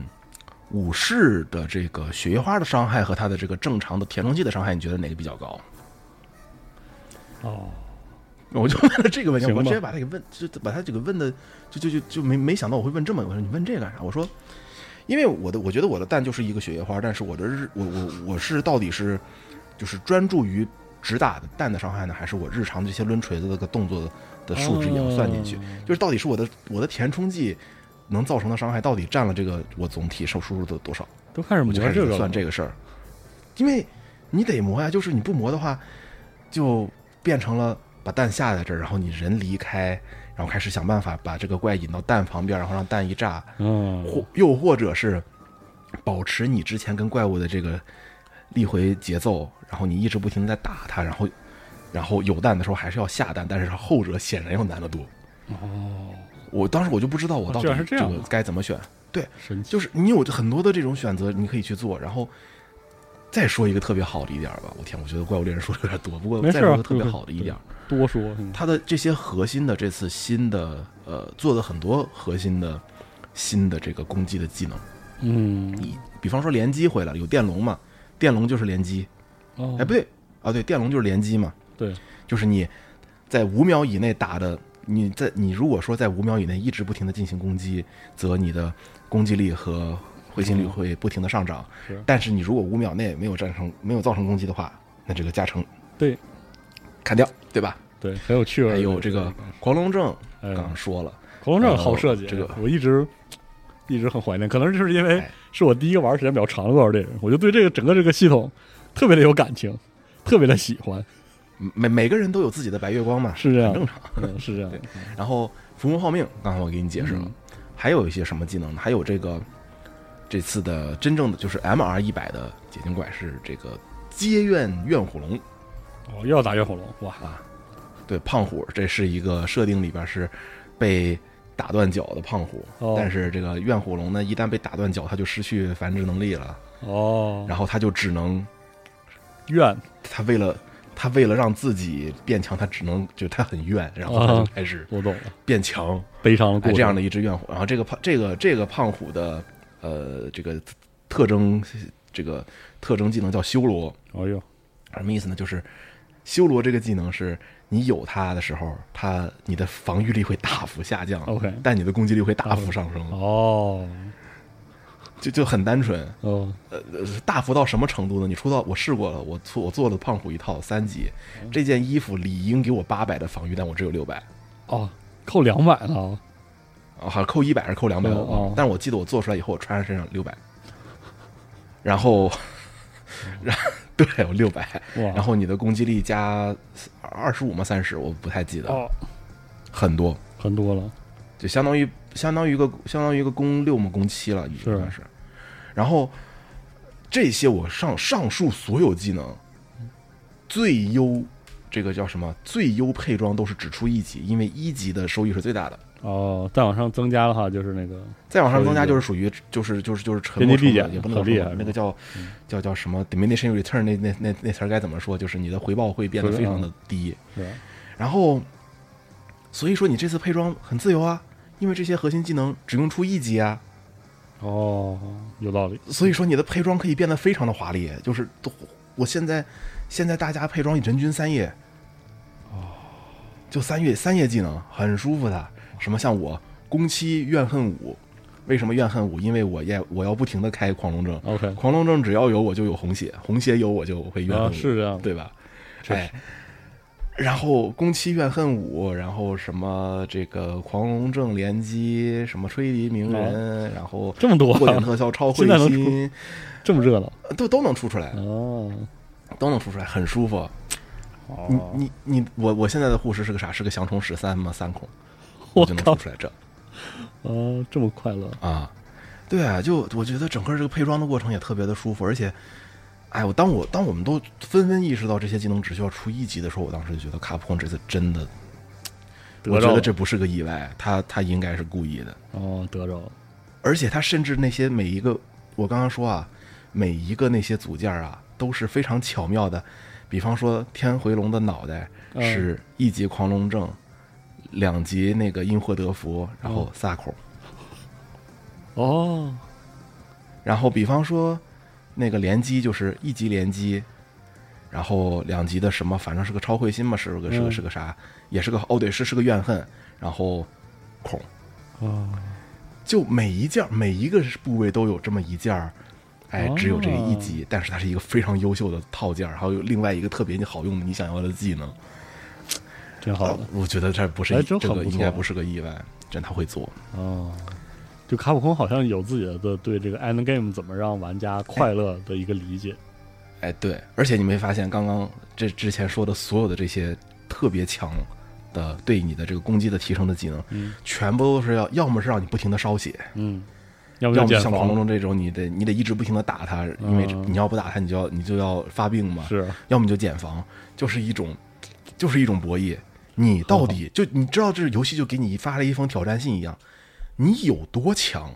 武士的这个雪月花的伤害和他的这个正常的填充剂的伤害，你觉得哪个比较高？哦，我就问了这个问题，我直接把他给问，就把他这个问的，就就就就没没想到我会问这么，我说你问这干啥？我说，因为我的我觉得我的蛋就是一个雪月花，但是我的日我我我是到底是就是专注于只打的蛋的伤害呢，还是我日常这些抡锤子的个动作的数值也要算进去？哦就是到底是我的我的填充剂能造成的伤害到底占了这个我总体受输入的多少，都开始磨这个了算这个事儿，因为你得磨呀，就是你不磨的话，就变成了把蛋下在这儿，然后你人离开，然后开始想办法把这个怪引到蛋旁边，然后让蛋一炸，嗯，或又或者是保持你之前跟怪物的这个立回节奏，然后你一直不停的在打它，然后然后有蛋的时候还是要下蛋，但是后者显然要难得多。哦，我当时我就不知道我到底这样个该怎么选，神奇，就是你有很多的这种选择，你可以去做，然后。再说一个特别好的一点儿吧，我天，我觉得怪物猎人说的有点多，不过没事啊再说一个特别好的一点儿，多说，嗯。它的这些核心的这次新的呃做的很多核心的新的这个攻击的技能，嗯，你比方说连击回来了，有电龙嘛，电龙就是连击，哦。哎不对啊，对，电龙就是连击嘛，对，就是你在五秒以内打的，你在你如果说在五秒以内一直不停的进行攻击，则你的攻击力和会心率嗯。会不停的上涨。是。但是你如果五秒内没有战成没有造成攻击的话，那这个加成对。砍掉，对吧？对，很有趣味有这个狂龙症，哎。刚刚说了，狂龙症好设计，这个我一直一直很怀念，可能就是因为哎。是我第一个玩时间比较长的怪物猎人，我就对这个整个这个系统特别的有感情，特别的喜欢，每每个人都有自己的白月光嘛，是这样。很正常。嗯，是这样，然后伏魔耗命，刚才我给你解释了，嗯。还有一些什么技能呢？还有这个这次的真正的就是 MR 一百的解禁怪是这个街院怨虎龙。哦，又要打怨虎龙，哇，啊，对，胖虎，这是一个设定里边是被打断脚的胖虎，哦。但是这个怨虎龙呢，一旦被打断脚，它就失去繁殖能力了，哦，然后它就只能，怨，它为了它为了让自己变强，它只能就它很怨，然后它就啊开始我懂了，变强。悲伤的这样的一只怨虎。然后这个胖这个这个胖虎的呃这个特征这个特征技能叫修罗，哦哟，什么意思呢？就是修罗这个技能是你有它的时候，它你的防御力会大幅下降 OK 但你的攻击力会大幅上升，哦就就很单纯。哦，呃，大幅到什么程度呢？你出到我试过了，我做我做了胖虎一套三级，嗯这件衣服理应给我八百的防御，但我只有六百。哦，扣两百了，啊，好像扣一百还是扣两百、哦哦但是我记得我做出来以后，我穿上身上六百，然后，然 对我六百，然后你的攻击力加二十五吗？三十，我不太记得，哦，很多，很多了，就相当于相当于一个相当于一个攻六嘛？攻七了，已经是算是。然后这些我上上述所有技能最优，这个叫什么？最优配装都是只出一级，因为一级的收益是最大的。哦，再往上增加的话，就是那个再往上增加就是属于就是就是就是沉没成本，也不能说厉害那个叫嗯叫叫什么 diminishing return 那那那那词儿该怎么说？就是你的回报会变得非常的低。是吧？然后，所以说你这次配装很自由啊，因为这些核心技能只用出一级啊，哦，有道理，所以说你的配装可以变得非常的华丽。就是都我现在现在大家配装人均三页，哦，就三月三页技能很舒服的。什么像我宫七怨恨五，为什么怨恨五？因为我要我要不停的开狂龙症，OK，狂龙症只要有我就有红血，红血有我就会怨恨啊，是这样，对吧？哎，然后宫七怨恨五，然后什么这个狂龙症联机，什么吹笛鸣人，然后这么多过点特效超 会心，这么热闹都都能出出来，哦，都能出出来，很舒服。你哦，你你我我现在的护士是个啥？是个降虫十三吗？三孔，我就能出，出来这啊，这么快乐，啊。对啊，就我觉得整个这个配装的过程也特别的舒服，而且，哎，我当我当我们都纷纷意识到这些技能只需要出一级的时候，我当时就觉得卡普空这次真的，我觉得这不是个意外，他他应该是故意的，哦，得着了，而且他甚至那些每一个，我刚刚说啊，每一个那些组件啊都是非常巧妙的，比方说天回龙的脑袋嗯是一级狂龙症，两级那个因祸得福，然后撒口，哦，然后比方说那个连击就是一级连击，然后两级的什么，反正是个超会心嘛，是个是个嗯。是个啥，也是个哦对，是是个怨恨，然后孔，哦，就每一件每一个部位都有这么一件儿，哎，哦。只有这一级，但是它是一个非常优秀的套件儿，还有另外一个特别好用的你想要的技能。挺好的，我觉得这不是哎这个应该不是个意外，真他会做。哦，就卡普空好像有自己的对这个 end game 怎么让玩家快乐的一个理解。哎，对，而且你没发现刚刚这之前说的所有的这些特别强的对你的这个攻击的提升的技能，嗯全部都是要要么是让你不停的烧血，嗯，要么像狂龙这种你得你得一直不停的打它，因为嗯你要不打它你就要你就要发病嘛，是要么你就减防，就是一种就是一种博弈。你到底就你知道这游戏就给你发了一封挑战信一样，你有多强？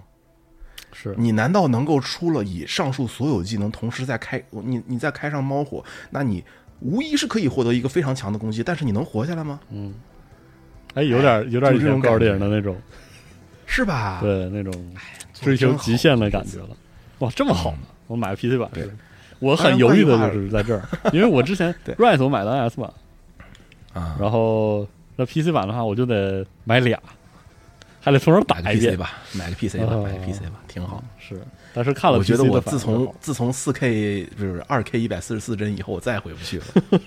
是，你难道能够出了以上述所有技能同时再开你你再开上猫火，那你无疑是可以获得一个非常强的攻击，但是你能活下来吗？嗯，哎，有点有点这种高尔感觉电影的那种，是吧？，对那种追求极限的感觉了。哇，这么好呢！我买个 PC 版我很犹豫的就是在这儿，因为我之前 对 Rise 我买的 NS 版，啊，然后那 PC 版的话我就得买俩，还得从头打一遍 PC。吧，买个 PC 吧，哦买个 PC 吧，挺好。是，但是看了我觉得我自从自从四 K 就是二 K 一百四十四帧以后，我再也回不去了。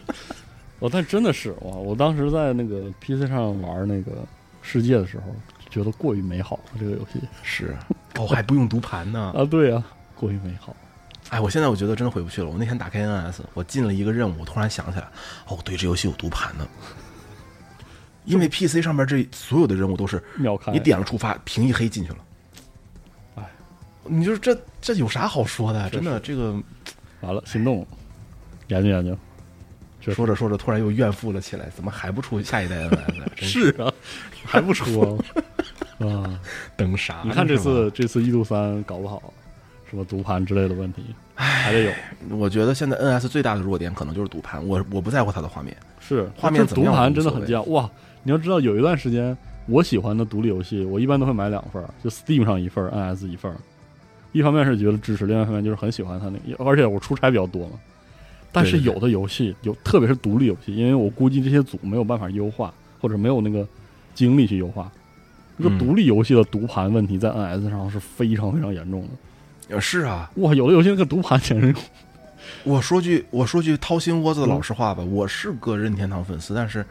哦，但真的是哇！我当时在那个 PC 上玩那个世界的时候，觉得过于美好了这个游戏是，哦，还不用读盘呢。啊，对呀、过于美好。哎，我现在我觉得真的回不去了。我那天打开 NS，我进了一个任务，我突然想起来，哦，对，这游戏有读盘呢。因为 PC 上面这所有的任务都是秒开，你点了触发，屏一黑进去了。哎，你就是这这有啥好说的？是真的，这个完了，心动了，研究研究。说着说着突然又怨妇了起来，怎么还不出下一代 NS？真是是啊，还不出啊？啊，等啥呢？你看这次这次一度三搞不好，什么读盘之类的问题，还得有。我觉得现在 NS 最大的弱点可能就是读盘，我我不在乎它的画面。是画面读盘怎么样我无所谓真的很贱哇！你要知道，有一段时间我喜欢的独立游戏，我一般都会买两份，就 Steam 上一份，NS 一份。一方面是觉得支持，另外一方面就是很喜欢它那个，而且我出差比较多嘛。但是有的游戏有，特别是独立游戏，因为我估计这些组没有办法优化，或者没有那个精力去优化。一个嗯独立游戏的读盘问题在 NS 上是非常非常严重的。呃，是啊，哇，有的游戏那个读盘简直 我说句我说句掏心窝子的嗯老实话吧，我是个任天堂粉丝，但是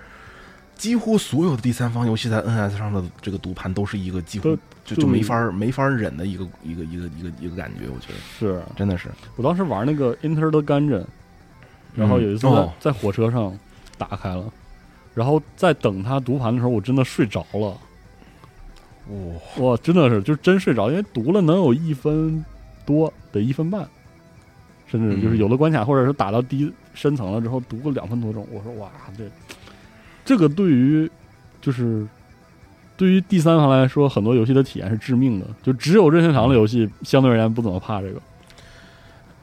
几乎所有的第三方游戏在 NS 上的这个读盘都是一个几乎就就就没法儿没法儿忍的一个一个一个一个一个感觉，我觉得是真的是。我当时玩那个 Enter the Gungeon，然后有一次在,、嗯哦在火车上打开了，然后在等它读盘的时候，我真的睡着了。哇、哇，真的是就真睡着，因为读了能有一分多，得一分半，甚至就是嗯有的关卡或者是打到低深层了之后读个两分多钟。我说哇，这这个对于就是对于第三方来说，很多游戏的体验是致命的。就只有任天堂的游戏相对而言不怎么怕这个。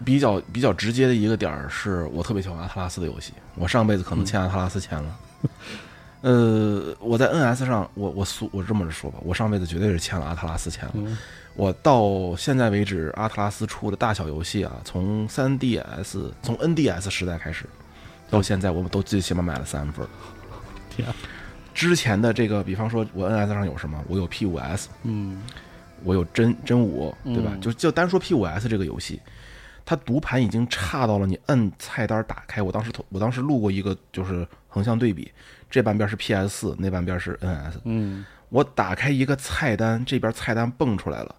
比较比较直接的一个点儿是我特别喜欢阿特拉斯的游戏，我上辈子可能欠阿特拉斯钱了。呃，我在 NS 上，我我苏我这么着说吧，我上辈子绝对是欠了阿特拉斯钱了。嗯我到现在为止，阿特拉斯出的大小游戏啊，从 3DS 从 NDS 时代开始，到现在我们都最起码买了三份儿。天啊，之前的这个，比方说我 NS 上有什么？我有 P5S，嗯我有真真五，对吧？嗯就就单说 P5S 这个游戏，它读盘已经差到了你摁菜单打开。我当时投我当时录过一个就是横向对比，这半边是 PS 四，那半边是 NS。嗯我打开一个菜单，这边菜单蹦出来了，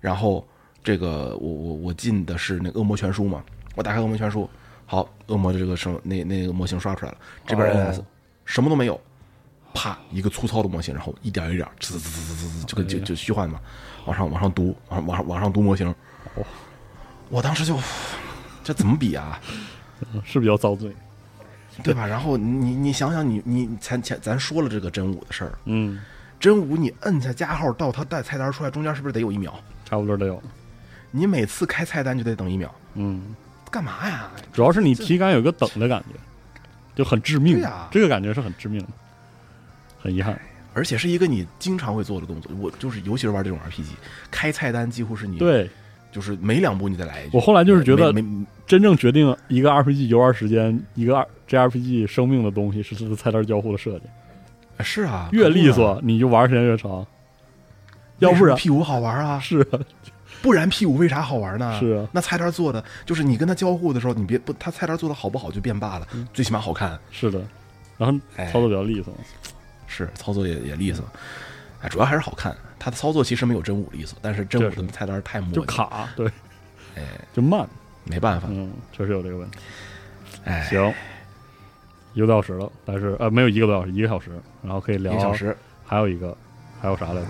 然后这个我我我进的是那恶魔全书嘛，我打开恶魔全书，好，恶魔的这个什么那那个模型刷出来了，这边哦 NS、什么都没有，啪一个粗糙的模型，然后一点一点滋滋滋滋滋滋，就跟就就虚幻嘛，往上往上读，往上往上往上读模型，哦我当时就这怎么比啊？嗯是比较遭罪。对吧？然后你你想想你你咱前咱说了这个真武的事儿，嗯，真武你摁下加号到他带菜单出来，中间是不是得有一秒？差不多得有。你每次开菜单就得等一秒，嗯，干嘛呀？主要是你体感有个等的感觉，就很致命。对呀这个感觉是很致命的，很遗憾。而且是一个你经常会做的动作。我就是，尤其是玩这种 RPG，开菜单几乎是你，对就是每两步你再来一句。我后来就是觉得真正决定一个 RPG 游玩时间、一个 JRPG 生命的东西是它的菜单交互的设计，是啊，越利索你就玩时间越长。要不然 P 五好玩啊，是啊 不然 P 五为啥好玩呢？是啊那菜单做的就是你跟他交互的时候，你别不，他菜单做的好不好就变罢了，嗯最起码好看。是的，然后哎操作比较利索。是操作也也利索。哎，主要还是好看。它的操作其实没有真武利索，但是真武的菜单太磨，就卡，对，哎，就慢，没办法。嗯，确实有这个问题。哎，行，一个多小时了，但是呃没有一个多小时，一个小时，然后可以聊一个小时，还有一个还有啥来着？